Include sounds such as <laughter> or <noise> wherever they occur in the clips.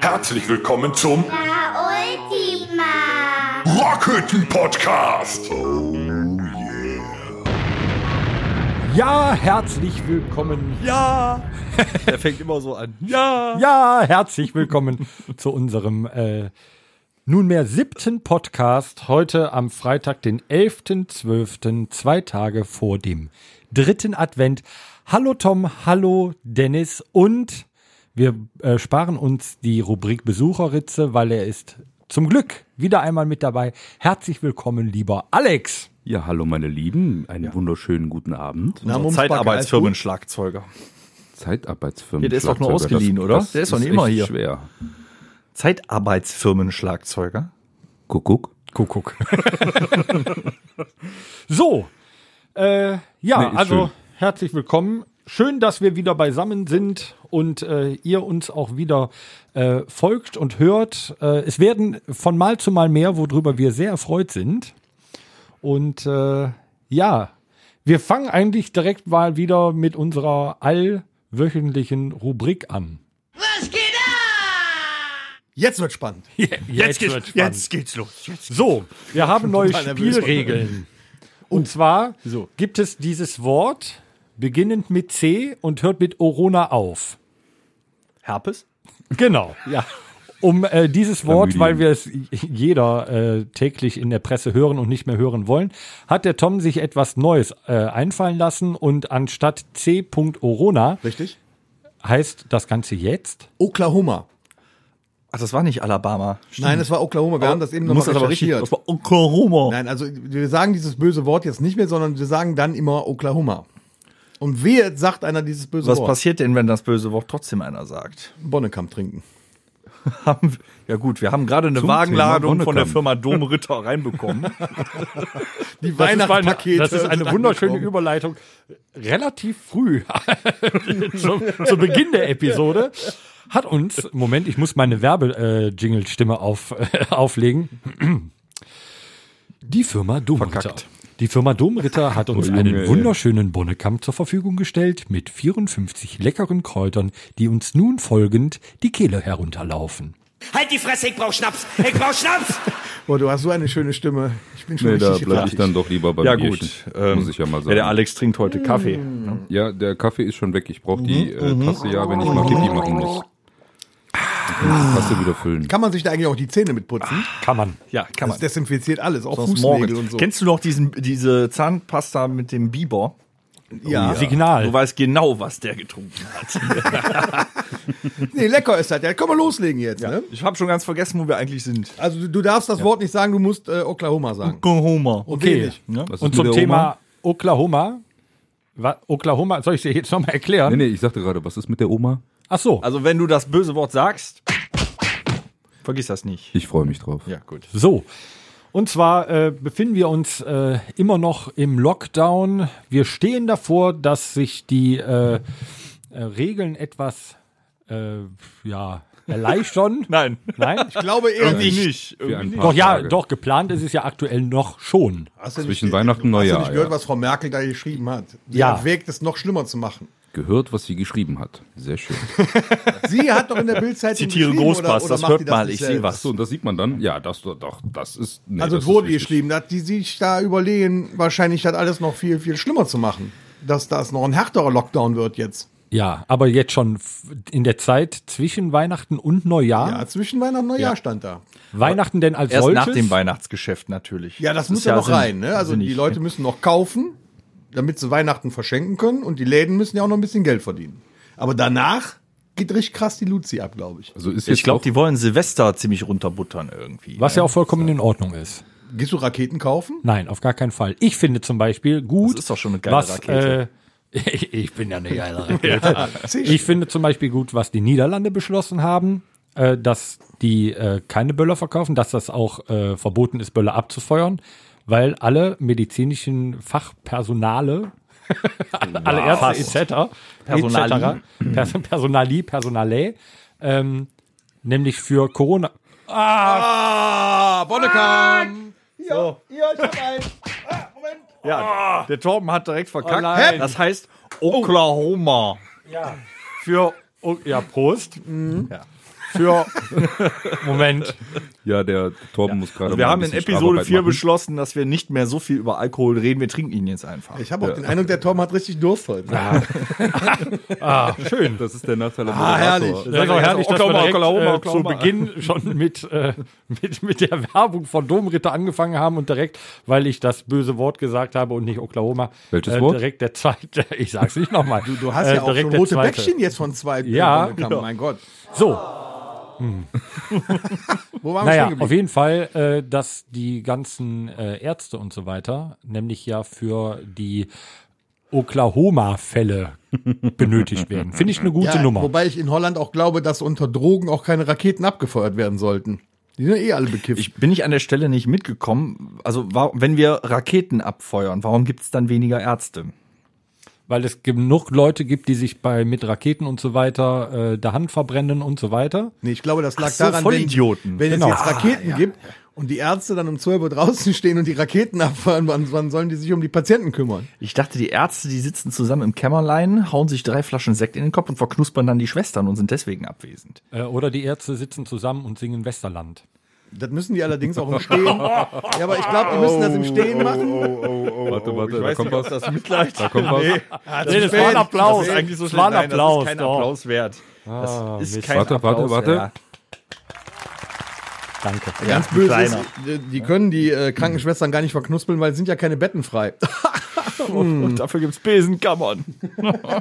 Herzlich willkommen zum La Ultima. Rockhütten Podcast. Ja, herzlich willkommen. Ja! <laughs> Der fängt immer so an. Ja! Ja, herzlich willkommen <laughs> zu unserem äh, nunmehr siebten Podcast. Heute am Freitag, den 11.12., zwei Tage vor dem dritten Advent. Hallo Tom, hallo Dennis und wir äh, sparen uns die Rubrik Besucherritze, weil er ist zum Glück wieder einmal mit dabei. Herzlich willkommen, lieber Alex. Ja, hallo meine Lieben, einen wunderschönen guten Abend. Unser Mums, Backe, Zeitarbeitsfirmenschlagzeuger. Zeitarbeitsfirmen. Ja, der ist doch nur Schlagzeuger, ausgeliehen, das, oder? Das Der ist doch nicht immer hier. schwer. Zeitarbeitsfirmenschlagzeuger. Kuckuck. Kuckuck. <laughs> so, äh, ja, Nee, also schön. Herzlich willkommen. Schön, dass wir wieder beisammen sind und äh, ihr uns auch wieder äh, folgt und hört. Äh, es werden von Mal zu Mal mehr, worüber wir sehr erfreut sind. Und äh, ja, wir fangen eigentlich direkt mal wieder mit unserer allwöchentlichen Rubrik an. Jetzt wird spannend. Jetzt, wird spannend. jetzt geht's los. Jetzt. So, wir haben <laughs> neue. Spielregeln. Und zwar gibt es dieses Wort beginnend mit C und hört mit Orona auf. Herpes? Genau, ja. Um äh, dieses Wort, weil wir es jeder äh, täglich in der Presse hören und nicht mehr hören wollen, hat der Tom sich etwas Neues äh, einfallen lassen und anstatt C. Orona Richtig? heißt das Ganze jetzt Oklahoma. Ach, das war nicht Alabama. Nein, das war Oklahoma. Wir haben das eben Du noch musst mal das aber richtig. recherchiert. Das war Oklahoma. Nein, also wir sagen dieses böse Wort jetzt nicht mehr, sondern wir sagen dann immer Oklahoma. Und wer sagt einer dieses böse Was Wort? passiert denn, wenn das böse Wort trotzdem einer sagt? Bonnekamp trinken. <laughs> Ja gut, wir haben gerade eine Zum Wagenladung von der. Firma Domritter reinbekommen. <laughs> Die Das ist eine, Weihnachtspakete. das ist eine wunderschöne. Überleitung. Relativ früh, <laughs> zu, zu Beginn der Episode, hat uns, Moment, ich muss meine Werbe-Jingle-Stimme auf, äh, auflegen. Die Firma Domritter. Verkackt. Die Firma Domritter hat uns Oh, Junge, einen wunderschönen Bonnekamp zur Verfügung gestellt mit 54 leckeren Kräutern, die uns nun folgend die Kehle herunterlaufen. Halt die Fresse, ich brauch Schnaps! Ich brauch Schnaps! Boah, <laughs> du hast so eine schöne Stimme. Ich bin schon Nee, da richtig bleibe ich fertig. dann doch lieber beim ja Bierchen. gut. ähm, muss ich ja mal Ja, sagen. der Alex trinkt heute Kaffee. Ja, der Kaffee ist schon weg. Ich brauche die äh, Tasse ja, wenn ich mal Pipi machen muss. Muss die Tasse wieder füllen. Kann man sich da eigentlich auch die Zähne mit putzen? Kann man. Ja, kann Das man. desinfiziert alles, auch Sonst Fußnägel morgens. und so. Kennst du noch diesen, diese Zahnpasta mit dem Biber? ja. Signal. Du weißt genau, was der getrunken hat. <laughs> Nee, lecker ist das. Ja, können wir loslegen jetzt. Ne? Ich habe schon ganz vergessen, wo wir eigentlich sind. Also du, du darfst das Wort nicht sagen, du musst äh, Oklahoma sagen. Oklahoma. Okay. Okay. Ja? Und zum Thema Oma? Oklahoma. Oklahoma, soll ich dir jetzt nochmal erklären? Nee, nee, ich sagte gerade, was ist mit der Oma? Ach so, Also wenn du das böse Wort sagst, vergiss das nicht. Ich freue mich drauf. Ja, gut. so. Und zwar äh, befinden wir uns äh, immer noch im Lockdown. Wir stehen davor, dass sich die äh, äh, Regeln etwas äh, ja, erleichtern. <laughs> Nein. Nein? Ich glaube eher Irgendwie nicht. nicht. Doch, ja, Tage. doch, geplant ist es ja aktuell noch schon. Hast du Zwischen nicht, Weihnachten und Hast du Neujahr, nicht gehört, ja. was Frau Merkel da geschrieben hat? Sie Ja. erwägt es noch schlimmer zu machen. Gehört, was sie geschrieben hat. Sehr schön. <laughs> Sie hat doch in der Bildzeitung Zitiere Großpass, das hört mal, nicht ich sehe was. So, und das sieht man dann. Ja, das doch, doch das ist. Nee, Also das es wurde geschrieben, dass die sich da überlegen, wahrscheinlich das alles noch viel, viel schlimmer zu machen. Dass das noch ein härterer Lockdown wird jetzt. Ja, aber jetzt schon in der Zeit zwischen Weihnachten und Neujahr. Ja, zwischen Weihnachten und Neujahr stand da. Weihnachten denn als Erst solches? nach dem Weihnachtsgeschäft natürlich. Ja, das, ist muss ja noch Sinn- rein. Ne? Also die. Leute müssen noch kaufen, damit sie Weihnachten verschenken können. Und die Läden müssen ja auch noch ein bisschen Geld verdienen. Aber danach geht richtig krass die Luzi ab, glaube ich. Also ist jetzt Ich glaube, die wollen Silvester ziemlich runterbuttern irgendwie. Was ja auch vollkommen in Ordnung ist. Gehst du Raketen kaufen? Nein, auf gar keinen Fall. Ich finde zum Beispiel gut. Das ist doch schon eine geile was, Rakete. Äh, <laughs> ich bin ja eine geile <laughs> Rakete. ich finde zum Beispiel gut, was die Niederlande beschlossen haben, äh, dass die äh, keine Böller verkaufen, dass das auch äh, verboten ist, Böller abzufeuern, weil alle medizinischen Fachpersonale, <laughs> alle Ärzte etc., Personali. etc. Pers Personali, Personalä, ähm, nämlich für Corona. Ah, Bonnekamp! So. Ja, ich hab einen. Ah, Moment. Ja, der Torben hat direkt verkackt. Oh das heißt Oklahoma. Für, oh, ja, Prost. Für, <laughs> Moment. Ja, der Torben muss gerade Also wir mal ein haben in Episode Strafarbeit 4 machen. beschlossen, dass wir nicht mehr so viel über Alkohol reden. Wir trinken ihn jetzt einfach. Ich habe auch den Eindruck, der Tom hat richtig Durst heute. <laughs> Ah, schön. Das ist der Nachteil am Ah, Moderator. herrlich. Das ist auch herrlich, dass wir Oklahoma, äh, zu Beginn schon mit, äh, mit, mit der Werbung von Domritter angefangen haben und direkt, weil ich das böse Wort gesagt habe und nicht Oklahoma. Welches äh, Wort? Direkt der zweite, <laughs> ich sag's nicht nochmal. Du, du hast ja auch schon rote Bäckchen jetzt von zwei. Ja. äh, Donnerkamm, Mein Gott. So, Wo waren wir naja, stehen auf jeden Fall, äh, dass die ganzen äh, Ärzte und so weiter, nämlich ja für die Oklahoma-Fälle <laughs> benötigt werden. Finde ich eine gute Ja, Nummer. Wobei ich in Holland auch glaube, dass unter Drogen auch keine Raketen abgefeuert werden sollten. Die sind ja eh alle bekifft. Ich bin ich an der Stelle nicht mitgekommen. Also, wenn wir Raketen abfeuern, warum gibt es dann weniger Ärzte? Weil es genug Leute gibt, die sich bei mit Raketen und so weiter äh, der Hand verbrennen und so weiter. nee, ich glaube, das lag so, daran, wenn, wenn Genau. es jetzt Raketen gibt und die Ärzte dann um 12 Uhr draußen <laughs> stehen und die Raketen abfeuern, wann, wann sollen die sich um die Patienten kümmern? Ich dachte, die Ärzte, die sitzen zusammen im Kämmerlein, hauen sich drei Flaschen Sekt in den Kopf und verknuspern dann die Schwestern und sind deswegen abwesend. Äh, oder die Ärzte sitzen zusammen und singen Westerland. Das müssen die allerdings auch im Stehen. ja, aber ich glaube, die müssen das im Stehen machen. Warte, warte, da kommt was. das Mitleid. Da kommt was. Nee, das war ein Applaus. Das ist eigentlich so das war ein Nein, Applaus. Das ist kein doch. Applaus wert. Das ist Mist. kein Warte, warte, Applaus warte. wert. Danke. Ganz böse ist, die können die äh, Krankenschwestern gar nicht verknuspeln, weil es sind ja keine Betten frei. <laughs> Und dafür gibt's Besenkammern.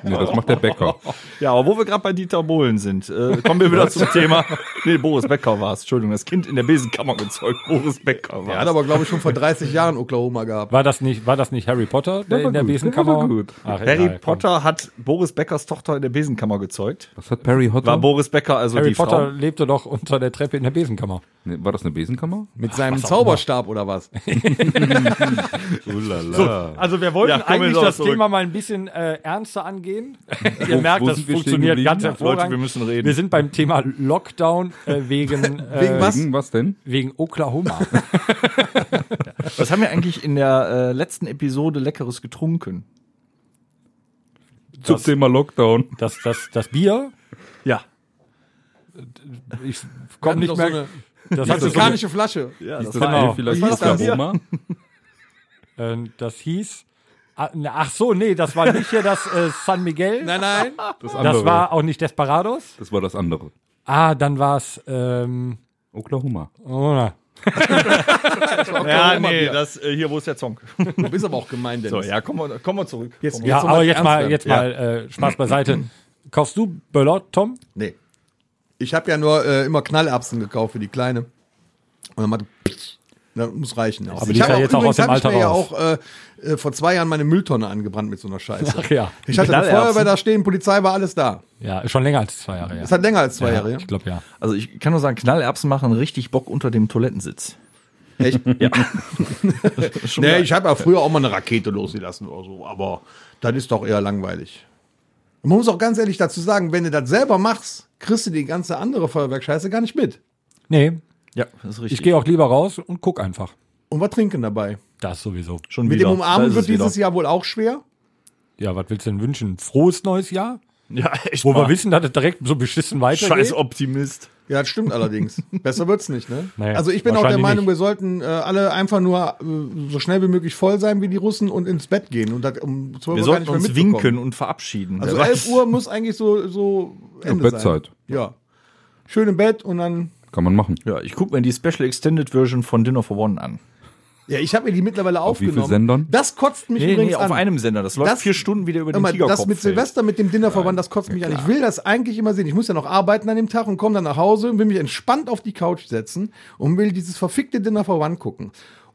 Nee, das macht der Bäcker. <laughs> Ja, aber wo wir gerade bei Dieter Bohlen sind, äh, kommen wir wieder zum Thema. Nee, Boris Becker war es. Entschuldigung, das Kind in der Besenkammer gezeugt. Boris Becker war Er hat aber, glaube ich, schon vor 30 Jahren Oklahoma gehabt. War das nicht, war das nicht Harry Potter, der in der gut, Besenkammer? der war gut. Ach, Harry egal, komm. Potter hat Boris Beckers Tochter in der Besenkammer gezeugt. Was hat Perry Hotter? War Boris Becker also Harry die Potter Frau? lebte doch unter der Treppe in der Besenkammer. Nee, war das eine Besenkammer? Mit seinem Zauberstab oder was? <laughs> Ulala. Also wir wollten Ja, eigentlich das zurück. Thema mal ein bisschen äh, ernster angehen. <laughs> Ihr merkt, wo das funktioniert ganz Ja, hervorragend. Leute, wir müssen reden. Wir sind beim Thema Lockdown äh, wegen, <laughs> äh, Wegen was? Wegen was denn? wegen Oklahoma. <laughs> Was haben wir eigentlich in der äh, letzten Episode Leckeres getrunken? Zum Thema Lockdown. Das, das, das Bier, Ja. ich komme nicht mehr. so eine das hatte so Mexikanische Flasche. ja Ist das genau. Vielleicht das? Oklahoma? äh, das hieß. Ah, ne, Ach so, nee, das war nicht hier das äh, San Miguel. <laughs> Nein, nein. Das andere. das war auch nicht Desperados. das war das andere. Ah, dann war es. Ähm, Oklahoma. na. ja, nee, das, äh, hier, wo ist der Zong? Du bist aber auch gemein, Dennis. So, ja, kommen wir, kommen wir zurück. Jetzt, Ja, aber jetzt mal, werden. jetzt mal äh, Spaß beiseite. <clears throat> Kaufst du Böller, Tom? Nee. Ich habe ja nur äh, immer Knallerbsen gekauft für die Kleine. Und dann machte das muss reichen. Aber die ich ist hab ja auch jetzt auch übrigens aus dem hab ich Alter mir ja raus. auch äh, äh, vor zwei Jahren meine Mülltonne angebrannt mit so einer Scheiße. Ach ja. Ich hatte eine? Feuerwehr da stehen, Polizei war alles da. Ja, schon länger als zwei Jahre. Ja. Es hat länger als zwei ja, Jahre, ja. Ich glaube ja. Also ich kann nur sagen, Knallerbsen machen richtig Bock unter dem Toilettensitz. Echt? Ja. <laughs> Nee, ich habe ja früher auch mal eine Rakete losgelassen oder so, aber das ist doch eher langweilig. Und man muss auch ganz ehrlich dazu sagen, wenn du das selber machst, kriegst du die ganze andere Feuerwerkscheiße gar nicht mit. Nee, ja, das ist richtig. ich gehe auch lieber raus und guck einfach. Und was trinken dabei? Das sowieso. schon Mit wieder. dem Umarmen wird es wieder. dieses Jahr wohl auch schwer. Ja, was willst du denn wünschen? Frohes neues Jahr? Ja, echt Wo mal. wir wissen, dass es direkt so beschissen weitergeht? Scheiß Optimist. Ja, das stimmt allerdings. <laughs> Besser wird's nicht, ne? Nee, also ich bin auch der Meinung, nicht. wir sollten äh, alle einfach nur äh, so schnell wie möglich voll sein wie die Russen und ins Bett gehen und das um 12 Wir Uhr gar sollten nicht mehr uns winken und verabschieden. Also Wer 11 weiß. Uhr muss eigentlich so, so Ende Bettzeit. sein. Ja. Schön im Bett und dann. Kann man machen. Ja, ich gucke mir die Special Extended Version von Dinner for One an. Ja, ich habe mir die mittlerweile Auf wie aufgenommen. viel Sendern? Das kotzt mich Nee, übrigens nee, auf an. einem Sender. Das läuft Das- vier Stunden wieder über den Immer, Tigerkopf. das mit Silvester mit dem Dinnerverband, das kotzt mich an. Ich will das eigentlich immer sehen. Ich muss ja noch arbeiten an dem Tag und komme dann nach Hause und will mich entspannt auf die Couch setzen und will dieses verfickte Dinnerverband gucken.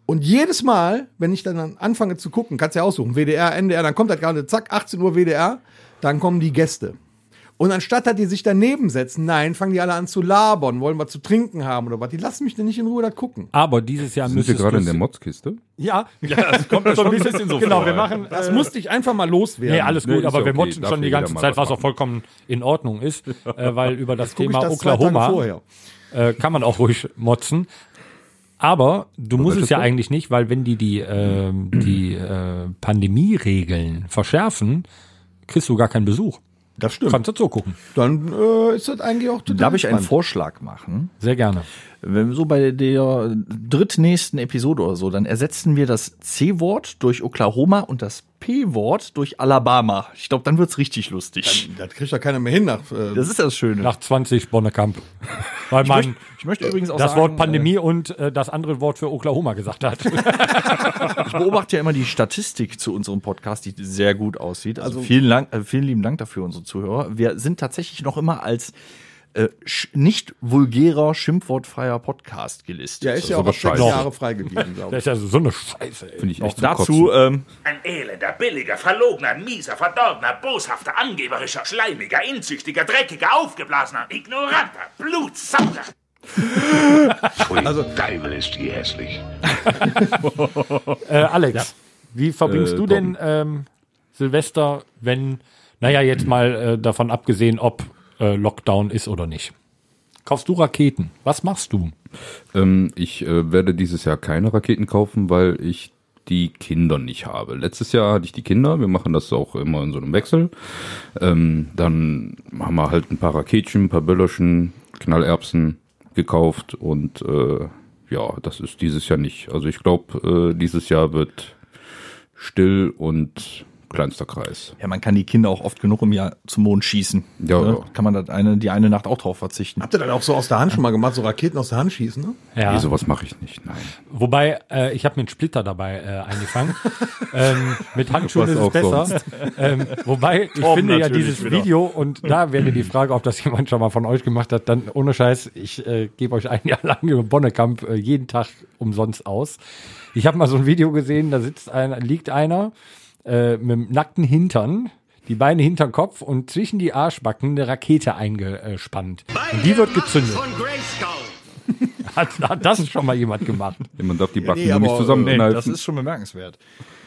Und jedes Mal, wenn ich dann anfange zu gucken, kannst du ja aussuchen, WDR, NDR, dann kommt das gerade, zack, 18 Uhr WDR, dann kommen die Gäste. Und anstatt, dass die sich daneben setzen, nein, fangen die alle an zu labern, wollen was zu trinken haben oder was. Die lassen mich denn nicht in Ruhe das gucken. Aber dieses Jahr Sind wir gerade in der Motzkiste? Ja, ja, das kommt so ein <laughs> bisschen, so Genau, wir machen. Das äh, musste ich einfach mal loswerden. Nee, alles Nee, gut, ist aber ja wir okay. motzen schon die ganze Zeit, was auch vollkommen in Ordnung ist, <laughs> äh, weil über das Thema das Oklahoma vorher. äh, kann man auch ruhig motzen. Aber du musst es ja Wort? eigentlich nicht, weil wenn die die, ähm, die äh, Pandemieregeln verschärfen, kriegst du gar keinen Besuch. Das stimmt. Kannst du zugucken. Dann äh, ist das eigentlich auch total Darf ich einen. Vorschlag machen? Sehr gerne. Wenn wir so bei der drittnächsten Episode oder so, dann ersetzen wir das C-Wort durch Oklahoma und das P-Wort durch Alabama. Ich glaube, dann wird's richtig lustig. Das kriegt ja keiner mehr hin nach. Äh, Das ist das Schöne. Nach 20 Bonnekamp. Weil man möchte- ich möchte übrigens auch das sagen, Wort Pandemie und äh, das andere Wort für Oklahoma gesagt hat. <laughs> Ich beobachte ja immer die Statistik zu unserem Podcast, die sehr gut aussieht. Also, vielen, Dank, äh, vielen lieben Dank dafür, unsere Zuhörer. Wir sind tatsächlich noch immer als äh, nicht vulgärer, schimpfwortfreier Podcast gelistet. ja, ist ja auch sechs. Jahre frei geblieben, <laughs> glaube Das ich. ist ja so eine Scheiße. Finde ich echt zum Dazu, ähm, Ein elender, billiger, verlogener, mieser, verdorbener, boshafter, angeberischer, schleimiger, inzüchtiger, dreckiger, aufgeblasener, ignoranter, blutsauger. <laughs> Also- Teufel ist die hässlich. <laughs> Äh, Alex, wie verbringst Äh, du denn ähm, Silvester, wenn, naja, jetzt mal äh, davon abgesehen, ob äh, Lockdown ist oder nicht? Kaufst du Raketen? Was machst du? Ähm, ich äh, werde dieses Jahr keine Raketen kaufen, weil ich die Kinder nicht habe. Letztes Jahr hatte ich die Kinder, wir machen das auch immer in so einem Wechsel. Ähm, dann haben wir halt ein paar Raketchen, ein paar Böllerchen, Knallerbsen gekauft und äh, ja, das ist dieses Jahr nicht. Also ich glaube, äh, dieses Jahr wird still und kleinster Kreis. ja, man kann die Kinder auch oft genug im Jahr zum Mond schießen. Ja, Ne? ja. Kann man das eine, die eine Nacht auch drauf verzichten. Habt ihr das auch so aus der Hand schon mal gemacht, so Raketen aus der Hand schießen, ne? Ja. Nee, sowas mache ich nicht, nein. Wobei, äh, ich habe mir einen Splitter dabei äh, eingefangen. <laughs> ähm, mit Handschuhen Was ist es auch besser. Ähm, wobei, ich Torben finde ja dieses wieder. Video, und da wäre die Frage, ob das jemand schon mal von euch gemacht hat, dann ohne Scheiß, ich äh, gebe euch ein Jahr lang über Bonnekamp äh, jeden Tag umsonst aus. Ich habe mal so ein Video gesehen, da sitzt einer, liegt einer äh, mit dem nackten Hintern, die Beine hinter Kopf und zwischen die Arschbacken eine Rakete eingespannt. Und die wird gezündet. <laughs> Hat, hat das schon mal jemand gemacht? Man darf die Backen nee, nur nicht zusammenkneifen. das ist schon bemerkenswert.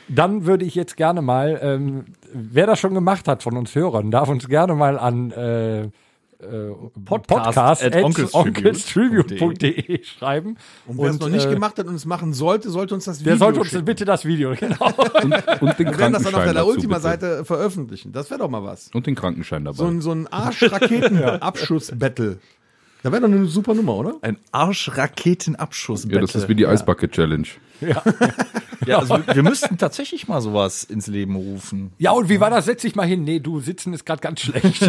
Dann würde ich jetzt gerne mal, ähm, wer das schon gemacht hat von uns Hörern, darf uns gerne mal an äh, äh, podcast, at onkelstribute.de schreiben. Und wer es noch nicht äh, gemacht hat und es machen sollte, sollte uns das Video Der sollte uns schicken. bitte das Video, <laughs> genau. und, und den Wir <laughs> werden das dann auf der Ultima-Seite veröffentlichen. Das wäre doch mal was. Und den Krankenschein dabei. So ein, so ein Arsch-Raketen-Abschuss-Battle. <laughs> Da wäre doch eine super Nummer, oder? Ein Arschraketenabschuss. ja, das ist wie die Eisbucket Challenge. Ja, also wir, wir müssten tatsächlich mal sowas ins Leben rufen. Ja, und wie war das? Setz dich mal hin. Nee, du, sitzen ist gerade ganz schlecht.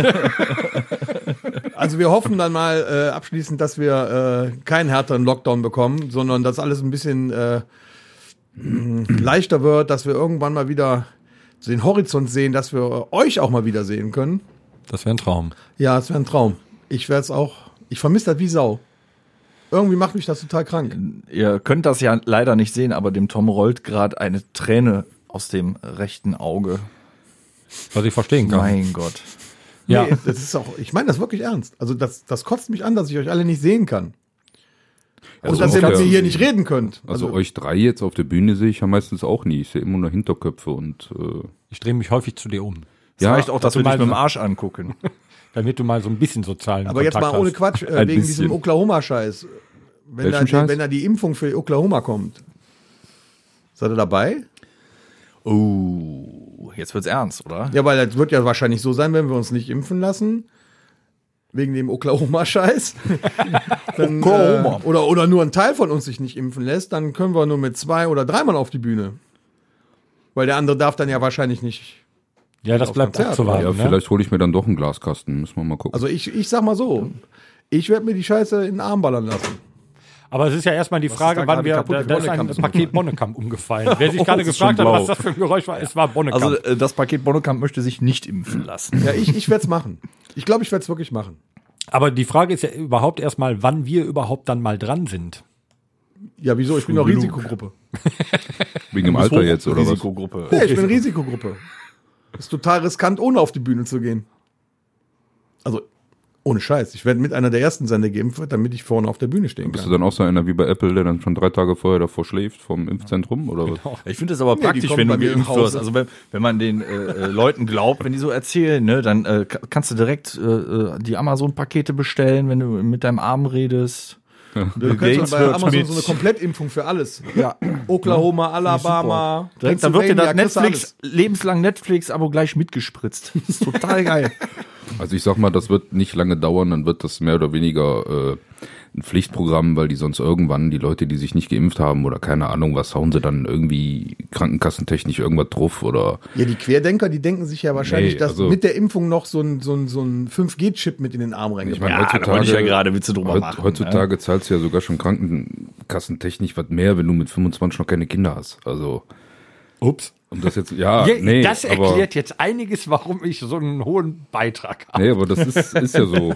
Also wir hoffen dann mal äh, abschließend, dass wir äh, keinen härteren Lockdown bekommen, sondern dass alles ein bisschen äh, mh, leichter wird, dass wir irgendwann mal wieder den Horizont sehen, dass wir euch auch mal wieder sehen können. Das wäre ein Traum. Ja, es wäre ein Traum. Ich werde es auch, ich vermisse das wie Sau. Irgendwie macht mich das total krank. Ihr könnt das ja leider nicht sehen, aber dem Tom rollt gerade eine Träne aus dem rechten Auge. Was ich verstehen kann. Mein Gott. Ja. Nee, das ist auch, ich meine das wirklich ernst. Also das, das kotzt mich an, dass ich euch alle nicht sehen kann. Und Also dass ihr mit mir hier nicht reden könnt. Also, euch drei jetzt auf der Bühne sehe ich ja meistens auch nie. Ich sehe immer nur Hinterköpfe und äh, Ich drehe mich häufig zu dir um. Das Ja, reicht auch, dass dass wir du dich mal mit dem Arsch angucken. <laughs> Damit du mal so ein bisschen sozialen Aber jetzt Kontakt mal ohne. Quatsch, äh, wegen bisschen. diesem Oklahoma-Scheiß. Wenn Welchen da, Scheiß? wenn da die Impfung für Oklahoma kommt. Seid ihr dabei? Oh, jetzt wird's ernst, oder? Ja, weil das wird ja wahrscheinlich so sein, wenn wir uns nicht impfen lassen. Wegen dem Oklahoma-Scheiß. <laughs> Dann, Oklahoma. Äh, oder, oder nur ein Teil von uns sich nicht impfen lässt, dann können wir nur mit zwei oder dreimal auf die Bühne. Weil der andere darf dann ja wahrscheinlich nicht. Ja, das bleibt abzuwarten. ja, ne? vielleicht hole ich mir dann doch einen Glaskasten. Müssen wir mal gucken. Also ich, ich sag mal so, ich werde mir die Scheiße in den Arm ballern lassen. Aber es ist ja erstmal die Frage, wann wir, da, da ist ein Paket Bonnekamp umgefallen. <laughs> Wer sich Oh, gerade gefragt hat, was das für ein Geräusch war, es war Bonnekamp. Also äh, das Paket Bonnekamp möchte sich nicht impfen lassen. Ja, ich, ich werde es machen. Ich glaube, ich werde es wirklich machen. Aber die Frage ist ja überhaupt erstmal, wann wir überhaupt dann mal dran sind. Ja, wieso? Ich bin doch. Risikogruppe. <laughs> Wegen dem Alter jetzt oder was? Risikogruppe. Ja, ich bin Risikogruppe. Ist total riskant, ohne auf die Bühne zu gehen. Also, ohne Scheiß. Ich werde mit einer der ersten sein, der geimpft wird, damit ich vorne auf der Bühne stehen Bist du kann. dann auch so einer wie bei Apple, der dann schon drei Tage vorher davor schläft vom Impfzentrum oder was? Ich finde es aber die praktisch, wenn du mir geimpft wirst. Also wenn, wenn man den äh, äh, Leuten glaubt, wenn die so erzählen, ne, dann äh, ka- kannst du direkt äh, äh, die Amazon-Pakete bestellen, wenn du mit deinem Arm redest. Du kannst bei Amazon mit- so eine Komplettimpfung für alles. Ja. Oklahoma, Alabama, Direkt, dann wird dir das du Netflix, lebenslang Netflix-Abo gleich mitgespritzt. Das ist total geil. <laughs> Also ich sag mal, das wird nicht lange dauern, dann wird das mehr oder weniger äh, ein Pflichtprogramm, weil die sonst irgendwann die Leute, die sich nicht geimpft haben oder keine Ahnung, was hauen sie dann irgendwie krankenkassentechnisch irgendwas drauf oder Ja, die Querdenker, die denken sich ja wahrscheinlich, Nee, dass also- mit der Impfung noch so ein, so ein, so ein 5G-Chip mit in den Arm ich reingebracht meine, Ja, heutzutage, ich ja gerade Witze drüber heut- machen, heutzutage zahlst du ja sogar schon krankenkassentechnisch was mehr, wenn du mit 25 noch keine Kinder hast. Also Ups. Um das jetzt, ja, Ja, nee, das aber, erklärt jetzt einiges, warum ich so einen hohen Beitrag habe. Nee, aber das ist, ist ja so.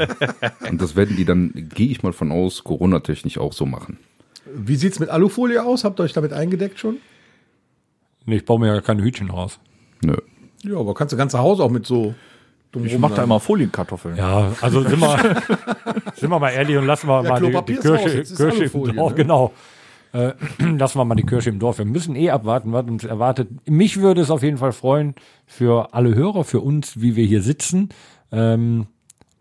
Und das werden die dann, gehe ich mal von aus, Corona-technisch auch so machen. Wie sieht's mit Alufolie aus? Habt ihr euch damit eingedeckt schon? Nee, ich baue mir ja keine Hütchen raus. Nö. Ja, aber kannst du ganze Haus auch mit so dumm Ich mach da immer Folienkartoffeln. Ja, also sind wir, <laughs> sind wir mal ehrlich und lassen wir Ja, mal die, die ist Kirche im Alufolie, Dorf. ne? Genau. Äh, <clears throat> lassen wir mal die Kirche im Dorf. Wir müssen eh abwarten, was uns erwartet. Mich würde es auf jeden Fall freuen, für alle Hörer, für uns, wie wir hier sitzen, ähm,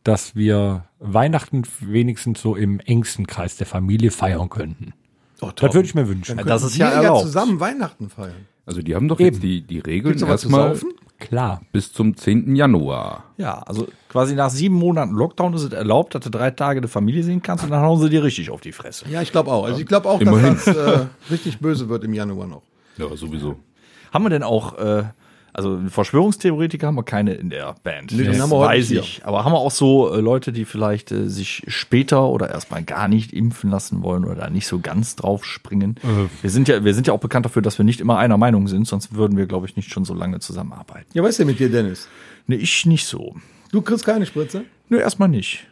dass wir Weihnachten wenigstens so im engsten Kreis der Familie feiern könnten. Oh, Das würde ich mir wünschen. Dann das ist ja wir erlaubt. zusammen Weihnachten feiern. Also die haben doch Eben. jetzt die, die Regeln Gibt's erstmal? Klar. bis zum 10. Januar. Ja, also quasi nach sieben Monaten Lockdown ist es erlaubt, dass du drei Tage eine Familie sehen kannst und dann hauen sie dir richtig auf die Fresse. Ja, ich glaube auch. Also ich glaube auch, Immerhin. dass das äh, richtig böse wird im Januar noch. Ja, sowieso. Haben wir denn auch, äh, also Verschwörungstheoretiker haben wir keine in der Band. Nee, das haben wir heute weiß hier. ich. Aber haben wir auch so äh, Leute, die vielleicht äh, sich später oder erstmal gar nicht impfen lassen wollen oder da nicht so ganz drauf springen? Wir sind ja, wir sind ja auch bekannt dafür, dass wir nicht immer einer Meinung sind, sonst würden wir, glaube ich, nicht schon so lange zusammenarbeiten. Ja, was ist denn mit dir, Dennis? Ne, ich nicht so. Du kriegst keine Spritze? Nö, erstmal nicht.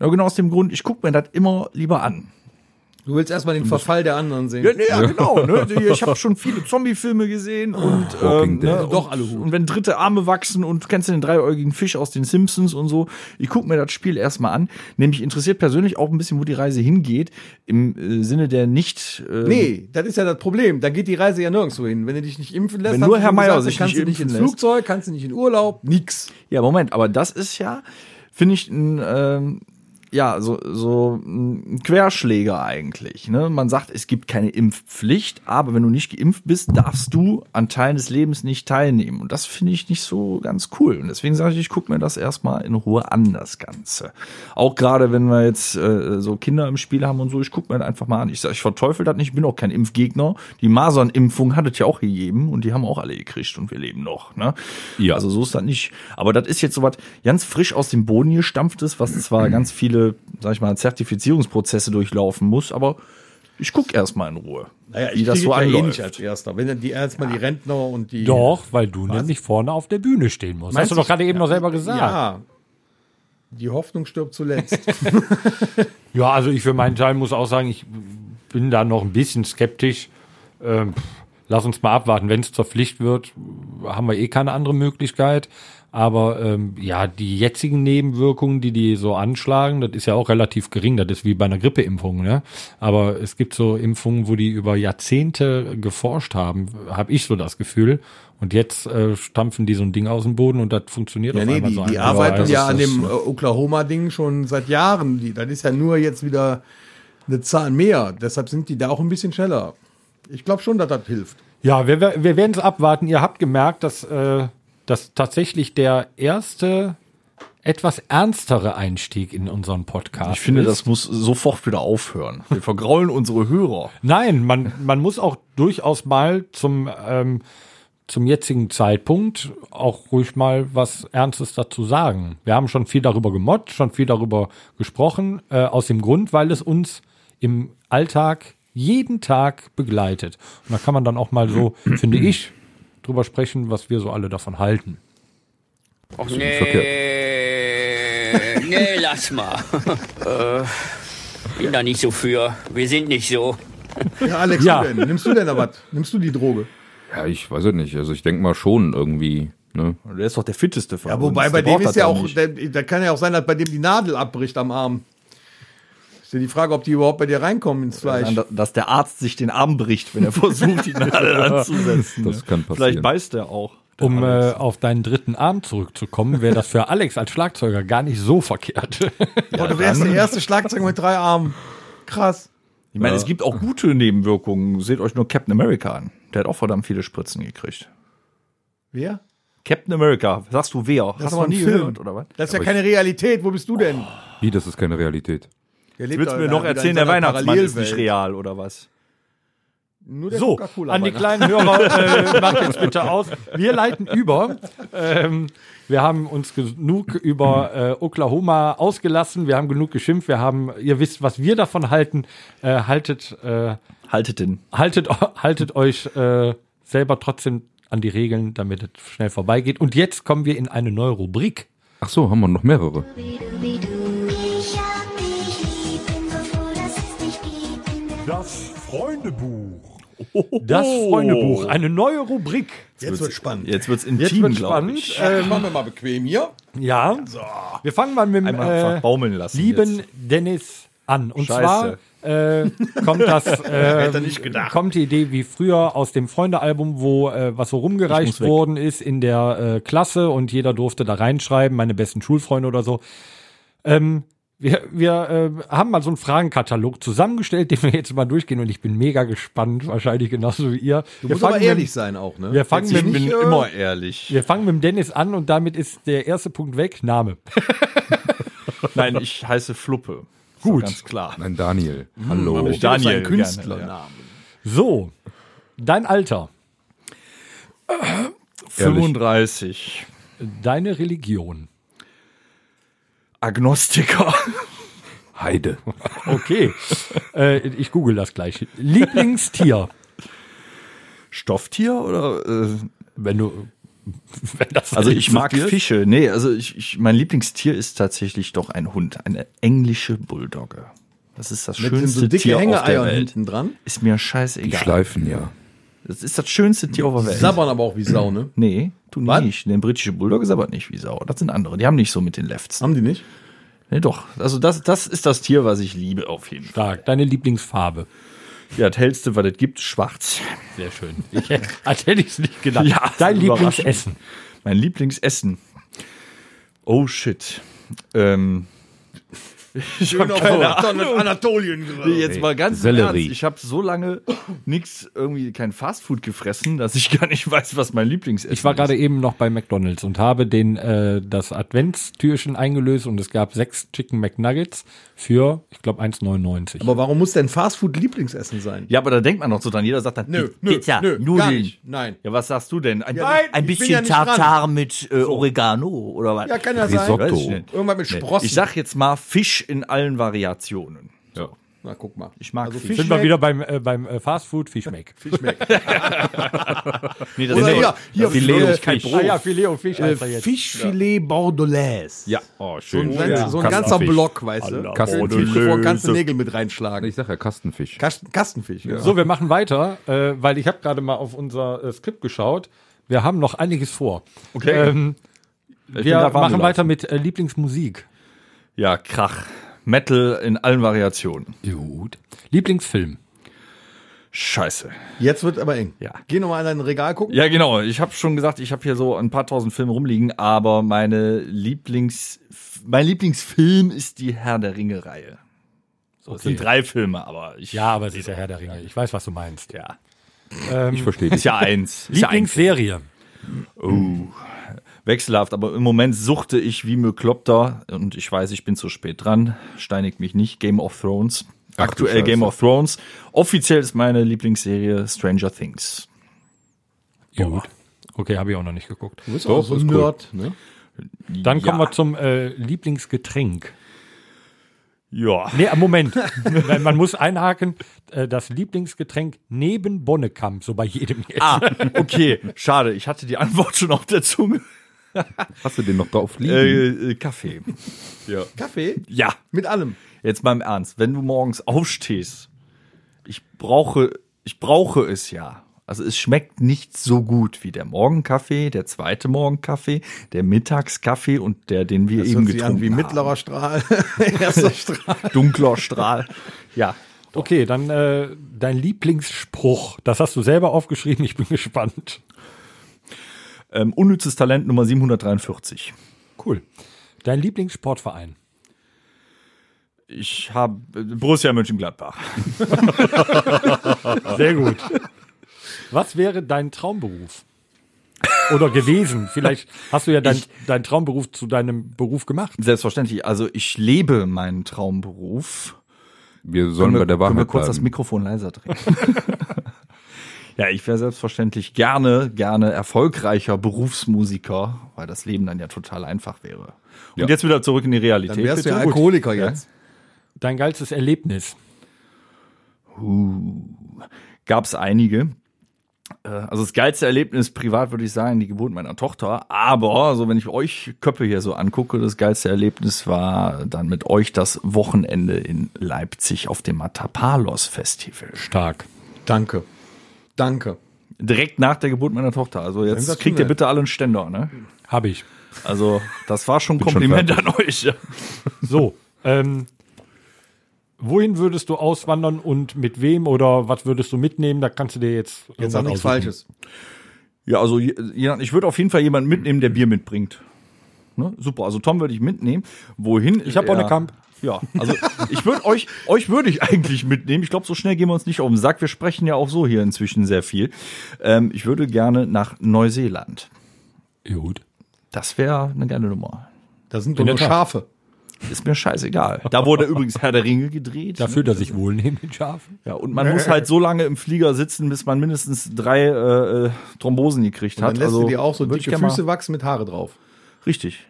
Ja, genau aus dem Grund, ich gucke mir das immer lieber an. Du willst erstmal den Verfall der anderen sehen. Ja, nee, ja genau. Ne? Ich habe schon viele Zombie-Filme gesehen und, Walking ähm, ne, Doch und, alle Hut. und wenn dritte Arme wachsen und du kennst den dreiäugigen Fisch aus den Simpsons und so. Ich gucke mir das Spiel erstmal an. Nämlich interessiert persönlich auch ein bisschen, wo die Reise hingeht. Im äh, Sinne der nicht. Äh, Nee, das ist ja das Problem. Da geht die Reise ja nirgendwo hin. Wenn du dich nicht impfen lässt, Wenn nur du Herr Meier sich kannst nicht du nicht impfen ins lässt. Flugzeug, kannst du nicht in Urlaub, nix. Ja, Moment, aber das ist ja, finde ich, ein, ähm, ja, so, so ein Querschläger eigentlich. Ne? Man sagt, es gibt keine Impfpflicht, aber wenn du nicht geimpft bist, darfst du an Teilen des Lebens nicht teilnehmen. Und das finde ich nicht so ganz cool. Und deswegen sage ich, ich gucke mir das erstmal in Ruhe an, das Ganze. Auch gerade, wenn wir jetzt äh, so Kinder im Spiel haben und so, ich gucke mir das einfach mal an. Ich sage, ich verteufel das nicht, ich bin auch kein Impfgegner. Die Masernimpfung hat es ja auch gegeben und die haben auch alle gekriegt und wir leben noch. Ne? Ja. Also so ist das nicht. Aber das ist jetzt sowas ganz frisch aus dem Boden gestampftes, was zwar <clears throat> ganz viele, sag ich mal, Zertifizierungsprozesse durchlaufen muss, aber ich guck erstmal in Ruhe, wie das so ja eh anläuft. nicht als Erster. Wenn dann die erstmal die Rentner und die. Doch, weil du nämlich vorne auf der Bühne stehen musst. Hast du doch gerade eben noch selber gesagt. Ja. Die Hoffnung stirbt zuletzt. <laughs> <laughs> Ja, also ich für meinen Teil muss auch sagen, ich bin da noch ein bisschen skeptisch. Ähm, lass uns mal abwarten. Wenn es zur Pflicht wird, haben wir eh keine andere Möglichkeit. Aber ähm, ja, die jetzigen Nebenwirkungen, die die so anschlagen, das ist ja auch relativ gering. Das ist wie bei einer Grippeimpfung. Ne? Aber es gibt so Impfungen, wo die über Jahrzehnte geforscht haben, habe ich so das Gefühl. Und jetzt äh, stampfen die so ein Ding aus dem Boden und das funktioniert ja, nee, die, so die arbeiten Also ja an dem äh, Oklahoma-Ding schon seit Jahren. Die, das ist ja nur jetzt wieder eine Zahl mehr. Deshalb sind die da auch ein bisschen schneller. Ich glaube schon, dass das hilft. Ja, wir, wir wir werden es abwarten. Ihr habt gemerkt, dass, äh, dass tatsächlich der erste etwas ernstere Einstieg in unseren Podcast Ich finde, ist. das muss sofort wieder aufhören. Wir vergraulen unsere Hörer. Nein, man, man muss auch durchaus mal zum, ähm, zum jetzigen Zeitpunkt auch ruhig mal was Ernstes dazu sagen. Wir haben schon viel darüber gemotzt, schon viel darüber gesprochen, äh, aus dem Grund, weil es uns im Alltag jeden Tag begleitet. Und da kann man dann auch mal so, <clears throat> finde ich, drüber sprechen, was wir so alle davon halten. Nicht verkehrt. nee, <laughs> nee, lass mal. äh, bin da nicht so für. Wir sind nicht so. Ja, Alex, Ja. du denn? Nimmst du denn da was? Nimmst du die Droge? Ja, ich weiß es nicht. Also ich denke mal schon irgendwie. Ne? Der ist doch der fitteste von Ja, uns. wobei bei Der dem ist ja auch, da kann ja auch sein, dass bei dem die Nadel abbricht am Arm. Ist ja die Frage, ob die überhaupt bei dir reinkommen ins Fleisch. Sein, dass der Arzt sich den Arm bricht, wenn er versucht, die <laughs> Nadel anzusetzen. Das kann passieren. Vielleicht beißt er auch. Um äh, auf deinen dritten Arm zurückzukommen, wäre das für <laughs> Alex als Schlagzeuger gar nicht so verkehrt. oh, du wärst der erste Schlagzeuger mit drei Armen. Krass. Ich meine, es gibt auch gute Nebenwirkungen. Seht euch nur Captain America an. Der hat auch verdammt viele Spritzen gekriegt. Wer? Captain America, sagst du wer? Das Hast du noch ein nie Film. gehört, oder was? Das ist ja keine Realität. Wo bist du denn? Wie, das ist keine Realität. Der lebt Willst du mir noch erzählen, der Weihnachtsmann ist nicht real, oder was? Nur der So, an die kleinen Hörer, äh, macht jetzt bitte aus. Wir leiten über. Ähm, wir haben uns genug über äh, Oklahoma ausgelassen. Wir haben genug geschimpft. Wir haben, ihr wisst, was wir davon halten. Äh, haltet, äh, Haltet den. haltet, haltet euch äh, selber trotzdem an die Regeln, damit es schnell vorbeigeht. Und jetzt kommen wir in eine neue Rubrik. Ach so, haben wir noch mehrere. Das Freundebuch. Das Freundebuch, eine neue Rubrik. Jetzt wird spannend. Jetzt wird's Jetzt intim, wird glaube spannend. ich. Ähm, machen wir mal bequem hier. Ja, wir fangen mal mit dem Einmal äh, einfach baumeln lassen lieben jetzt. Dennis an. Und Scheiße. zwar äh, kommt das, <laughs> äh, nicht gedacht. kommt die Idee wie früher aus dem Freundealbum, wo äh, was so Ich rumgereicht weg. worden ist in der äh, Klasse und jeder durfte da reinschreiben, meine besten Schulfreunde oder so. Ähm, wir wir äh, haben mal so einen Fragenkatalog zusammengestellt, den wir jetzt mal durchgehen und ich bin mega gespannt, wahrscheinlich genauso wie ihr. Du wir musst aber mit- ehrlich sein auch, ne? Wir fangen mit, Ich bin äh, immer ehrlich. wir fangen mit dem Dennis an und damit ist der erste Punkt weg, Name. <laughs> Nein, ich heiße Fluppe. Gut. Ganz klar. Nein, Daniel. Hallo. Daniel, Daniel, ein Künstlernamen. So, dein Alter, 35. deine Religion. Agnostiker. Heide. Okay, äh, ich google das gleich. Lieblingstier, Stofftier oder? Äh, wenn du, wenn das also ich mag. Fische. Nee, also ich, ich, mein Lieblingstier ist tatsächlich doch ein Hund, eine englische Bulldogge. Das ist das Mit den schönste so dicke Tier auf der Welt. hinten dran. Ist mir Die scheißegal. schleifen ja. Das ist das schönste Tier auf der Welt. Sabbern aber auch wie Sau, ne? Nee, tu Was? nicht. Der britische Bulldog ist aber nicht wie Sau. Das sind andere. Die haben nicht so mit den Lefts. Haben die nicht? Nee, doch. Also das, das ist das Tier, was ich liebe auf jeden Fall. Stark, deine Lieblingsfarbe. Ja, das hellste, was es gibt, schwarz. Sehr schön. Ich, als hätte ich es nicht gedacht. Ja, dein. Lieblingsessen. Mein Lieblingsessen. Oh shit. Ähm, ich keine Ahnung. Anatolien Nee, jetzt mal ganz im Sellerie. Ernst. Ich habe so lange nix irgendwie kein Fastfood gefressen, dass ich gar nicht weiß, was mein Lieblingsessen Ich war ist. gerade eben noch bei McDonalds und habe den äh, das Adventstürchen eingelöst und es gab sechs Chicken McNuggets für, ich glaube, 1,99. Aber warum muss denn Fastfood Lieblingsessen sein? Ja, aber da denkt man noch so dran. Jeder sagt dann Nö, nö, Pizza, nö, Nudeln. gar nicht. Nein. Ja, was sagst du denn? Ein, Ja, nein, ein bisschen ja dran. Tartar mit äh, Oregano oder was? Ja, kann ja sein. Risotto. Nicht. Irgendwann mit. Sprossen. Ich sag jetzt mal Fisch in allen Variationen. Ja. Na, guck mal. Ich mag Also Fisch. Fisch Sind wir wieder beim, äh, beim äh, Fastfood Fischmeck. <laughs> <laughs> Nee, das Oder ist hier, hier Filet äh, und kein Ah Brot. ja, Filet und Fisch. äh, heißt er jetzt. Fischfilet Bordelaise. Ja. Oh, schön. So ein, so ein ganzer. Block, weißt du? Kastenfisch. Bevor ganze Nägel mit reinschlagen. Ich sag ja Kastenfisch. Kasten, Kastenfisch. Ja. So, wir machen weiter, äh, weil ich habe gerade mal auf unser äh, Skript geschaut. Wir haben noch einiges vor. Okay. Ähm, wir machen weiter mit äh, Lieblingsmusik. Ja, Krach. Metal in allen Variationen. Gut. Lieblingsfilm. Scheiße. Jetzt wird aber eng. Ja. Geh nochmal in dein Regal gucken. Ja, genau. Ich habe schon gesagt, ich habe hier so ein paar tausend Filme rumliegen, aber meine Lieblings, mein Lieblingsfilm ist die Herr der Ringe-Reihe. So, Es sind drei Filme, aber ich. Ja, aber es ist ja Herr der Ringe. Ich weiß, was du meinst. ja. Ich verstehe Ist dich. ja eins. Ist ja eins. Lieblingsserie. Wechselhaft, aber im Moment suchte ich wie Mykloppter und ich weiß, ich bin zu spät dran. Steinigt mich nicht. Game of Thrones. Ach Aktuell. Game of Thrones. Offiziell ist meine Lieblingsserie Stranger Things. Gut. Okay, habe ich auch noch nicht geguckt. Du bist auch so ein ist cool. Nerd. Ne? Dann kommen Ja. wir zum äh, Lieblingsgetränk. Ja. Nee, äh, Moment. <laughs> Man muss einhaken, äh, das Lieblingsgetränk neben Bonnekamp, so bei jedem jetzt. Ah, okay. Schade. Ich hatte die Antwort schon auf der Zunge. Hast du den noch drauf liegen? Äh, äh, Kaffee. <laughs> Kaffee? Ja. Mit allem. Jetzt mal im Ernst. Wenn du morgens aufstehst, ich brauche, ich brauche es ja. Also es schmeckt nicht so gut wie der Morgenkaffee, der zweite Morgenkaffee, der Mittagskaffee und der, den wir Das eben getrunken wie haben. mittlerer Strahl, <laughs> erster <laughs> Strahl. Dunkler Strahl. Ja. Okay, dann äh, dein Lieblingsspruch. Das hast du selber aufgeschrieben. Ich bin gespannt. Ähm, unnützes Talent Nummer 743. Cool. Dein Lieblingssportverein. Ich habe Borussia Mönchengladbach. <laughs> Sehr gut. Was wäre dein Traumberuf? Oder gewesen? Vielleicht hast du ja deinen dein Traumberuf zu deinem Beruf gemacht. Selbstverständlich. Also ich lebe meinen Traumberuf. Wir sollen bei der können wir Wahrheit kurz das bleiben. Mikrofon leiser drehen? <laughs> ja, ich wäre selbstverständlich gerne, gerne erfolgreicher Berufsmusiker, weil das Leben dann ja total einfach wäre. Und Ja. jetzt wieder zurück in die Realität. Dann wärst du ja. Alkoholiker jetzt. Dein geilstes Erlebnis. Gab es einige. Äh, Also das geilste Erlebnis privat würde ich sagen, die Geburt meiner Tochter. Aber so wenn ich euch Köppe hier so angucke, das geilste Erlebnis war dann mit euch das Wochenende in Leipzig auf dem Matapalos Festival. Stark. Danke. Danke. Direkt nach der Geburt meiner Tochter. Also jetzt kriegt ihr bitte alle einen Ständer, ne? Habe ich. Also das war schon ein schon Kompliment fertig. an euch. So, ähm, wohin würdest du auswandern und mit wem oder was würdest du mitnehmen? Da kannst du dir jetzt Jetzt sag nichts. Falsches. Ja, also ich würde auf jeden Fall jemanden mitnehmen, der Bier mitbringt. Ne? Super, also Tom würde ich mitnehmen. Wohin? Ich hab auch eine Kamp. Ja, also ich würde euch, euch würde ich eigentlich mitnehmen. Ich glaube, so schnell gehen wir uns nicht auf den Sack. Wir sprechen ja auch so hier inzwischen sehr viel. Ähm, ich würde gerne nach Neuseeland. Gut. Das wäre eine geile Nummer. Da sind doch nur. Schafe. Ist mir scheißegal. Da wurde übrigens Herr der Ringe gedreht. Da fühlt er sich wohl neben den Schafen. Ja, und man muss halt so lange im Flieger sitzen, bis man mindestens drei äh, äh, Thrombosen gekriegt Und hat. dann lässt also, du dir auch so dicke Füße wachsen mit Haare drauf. Richtig.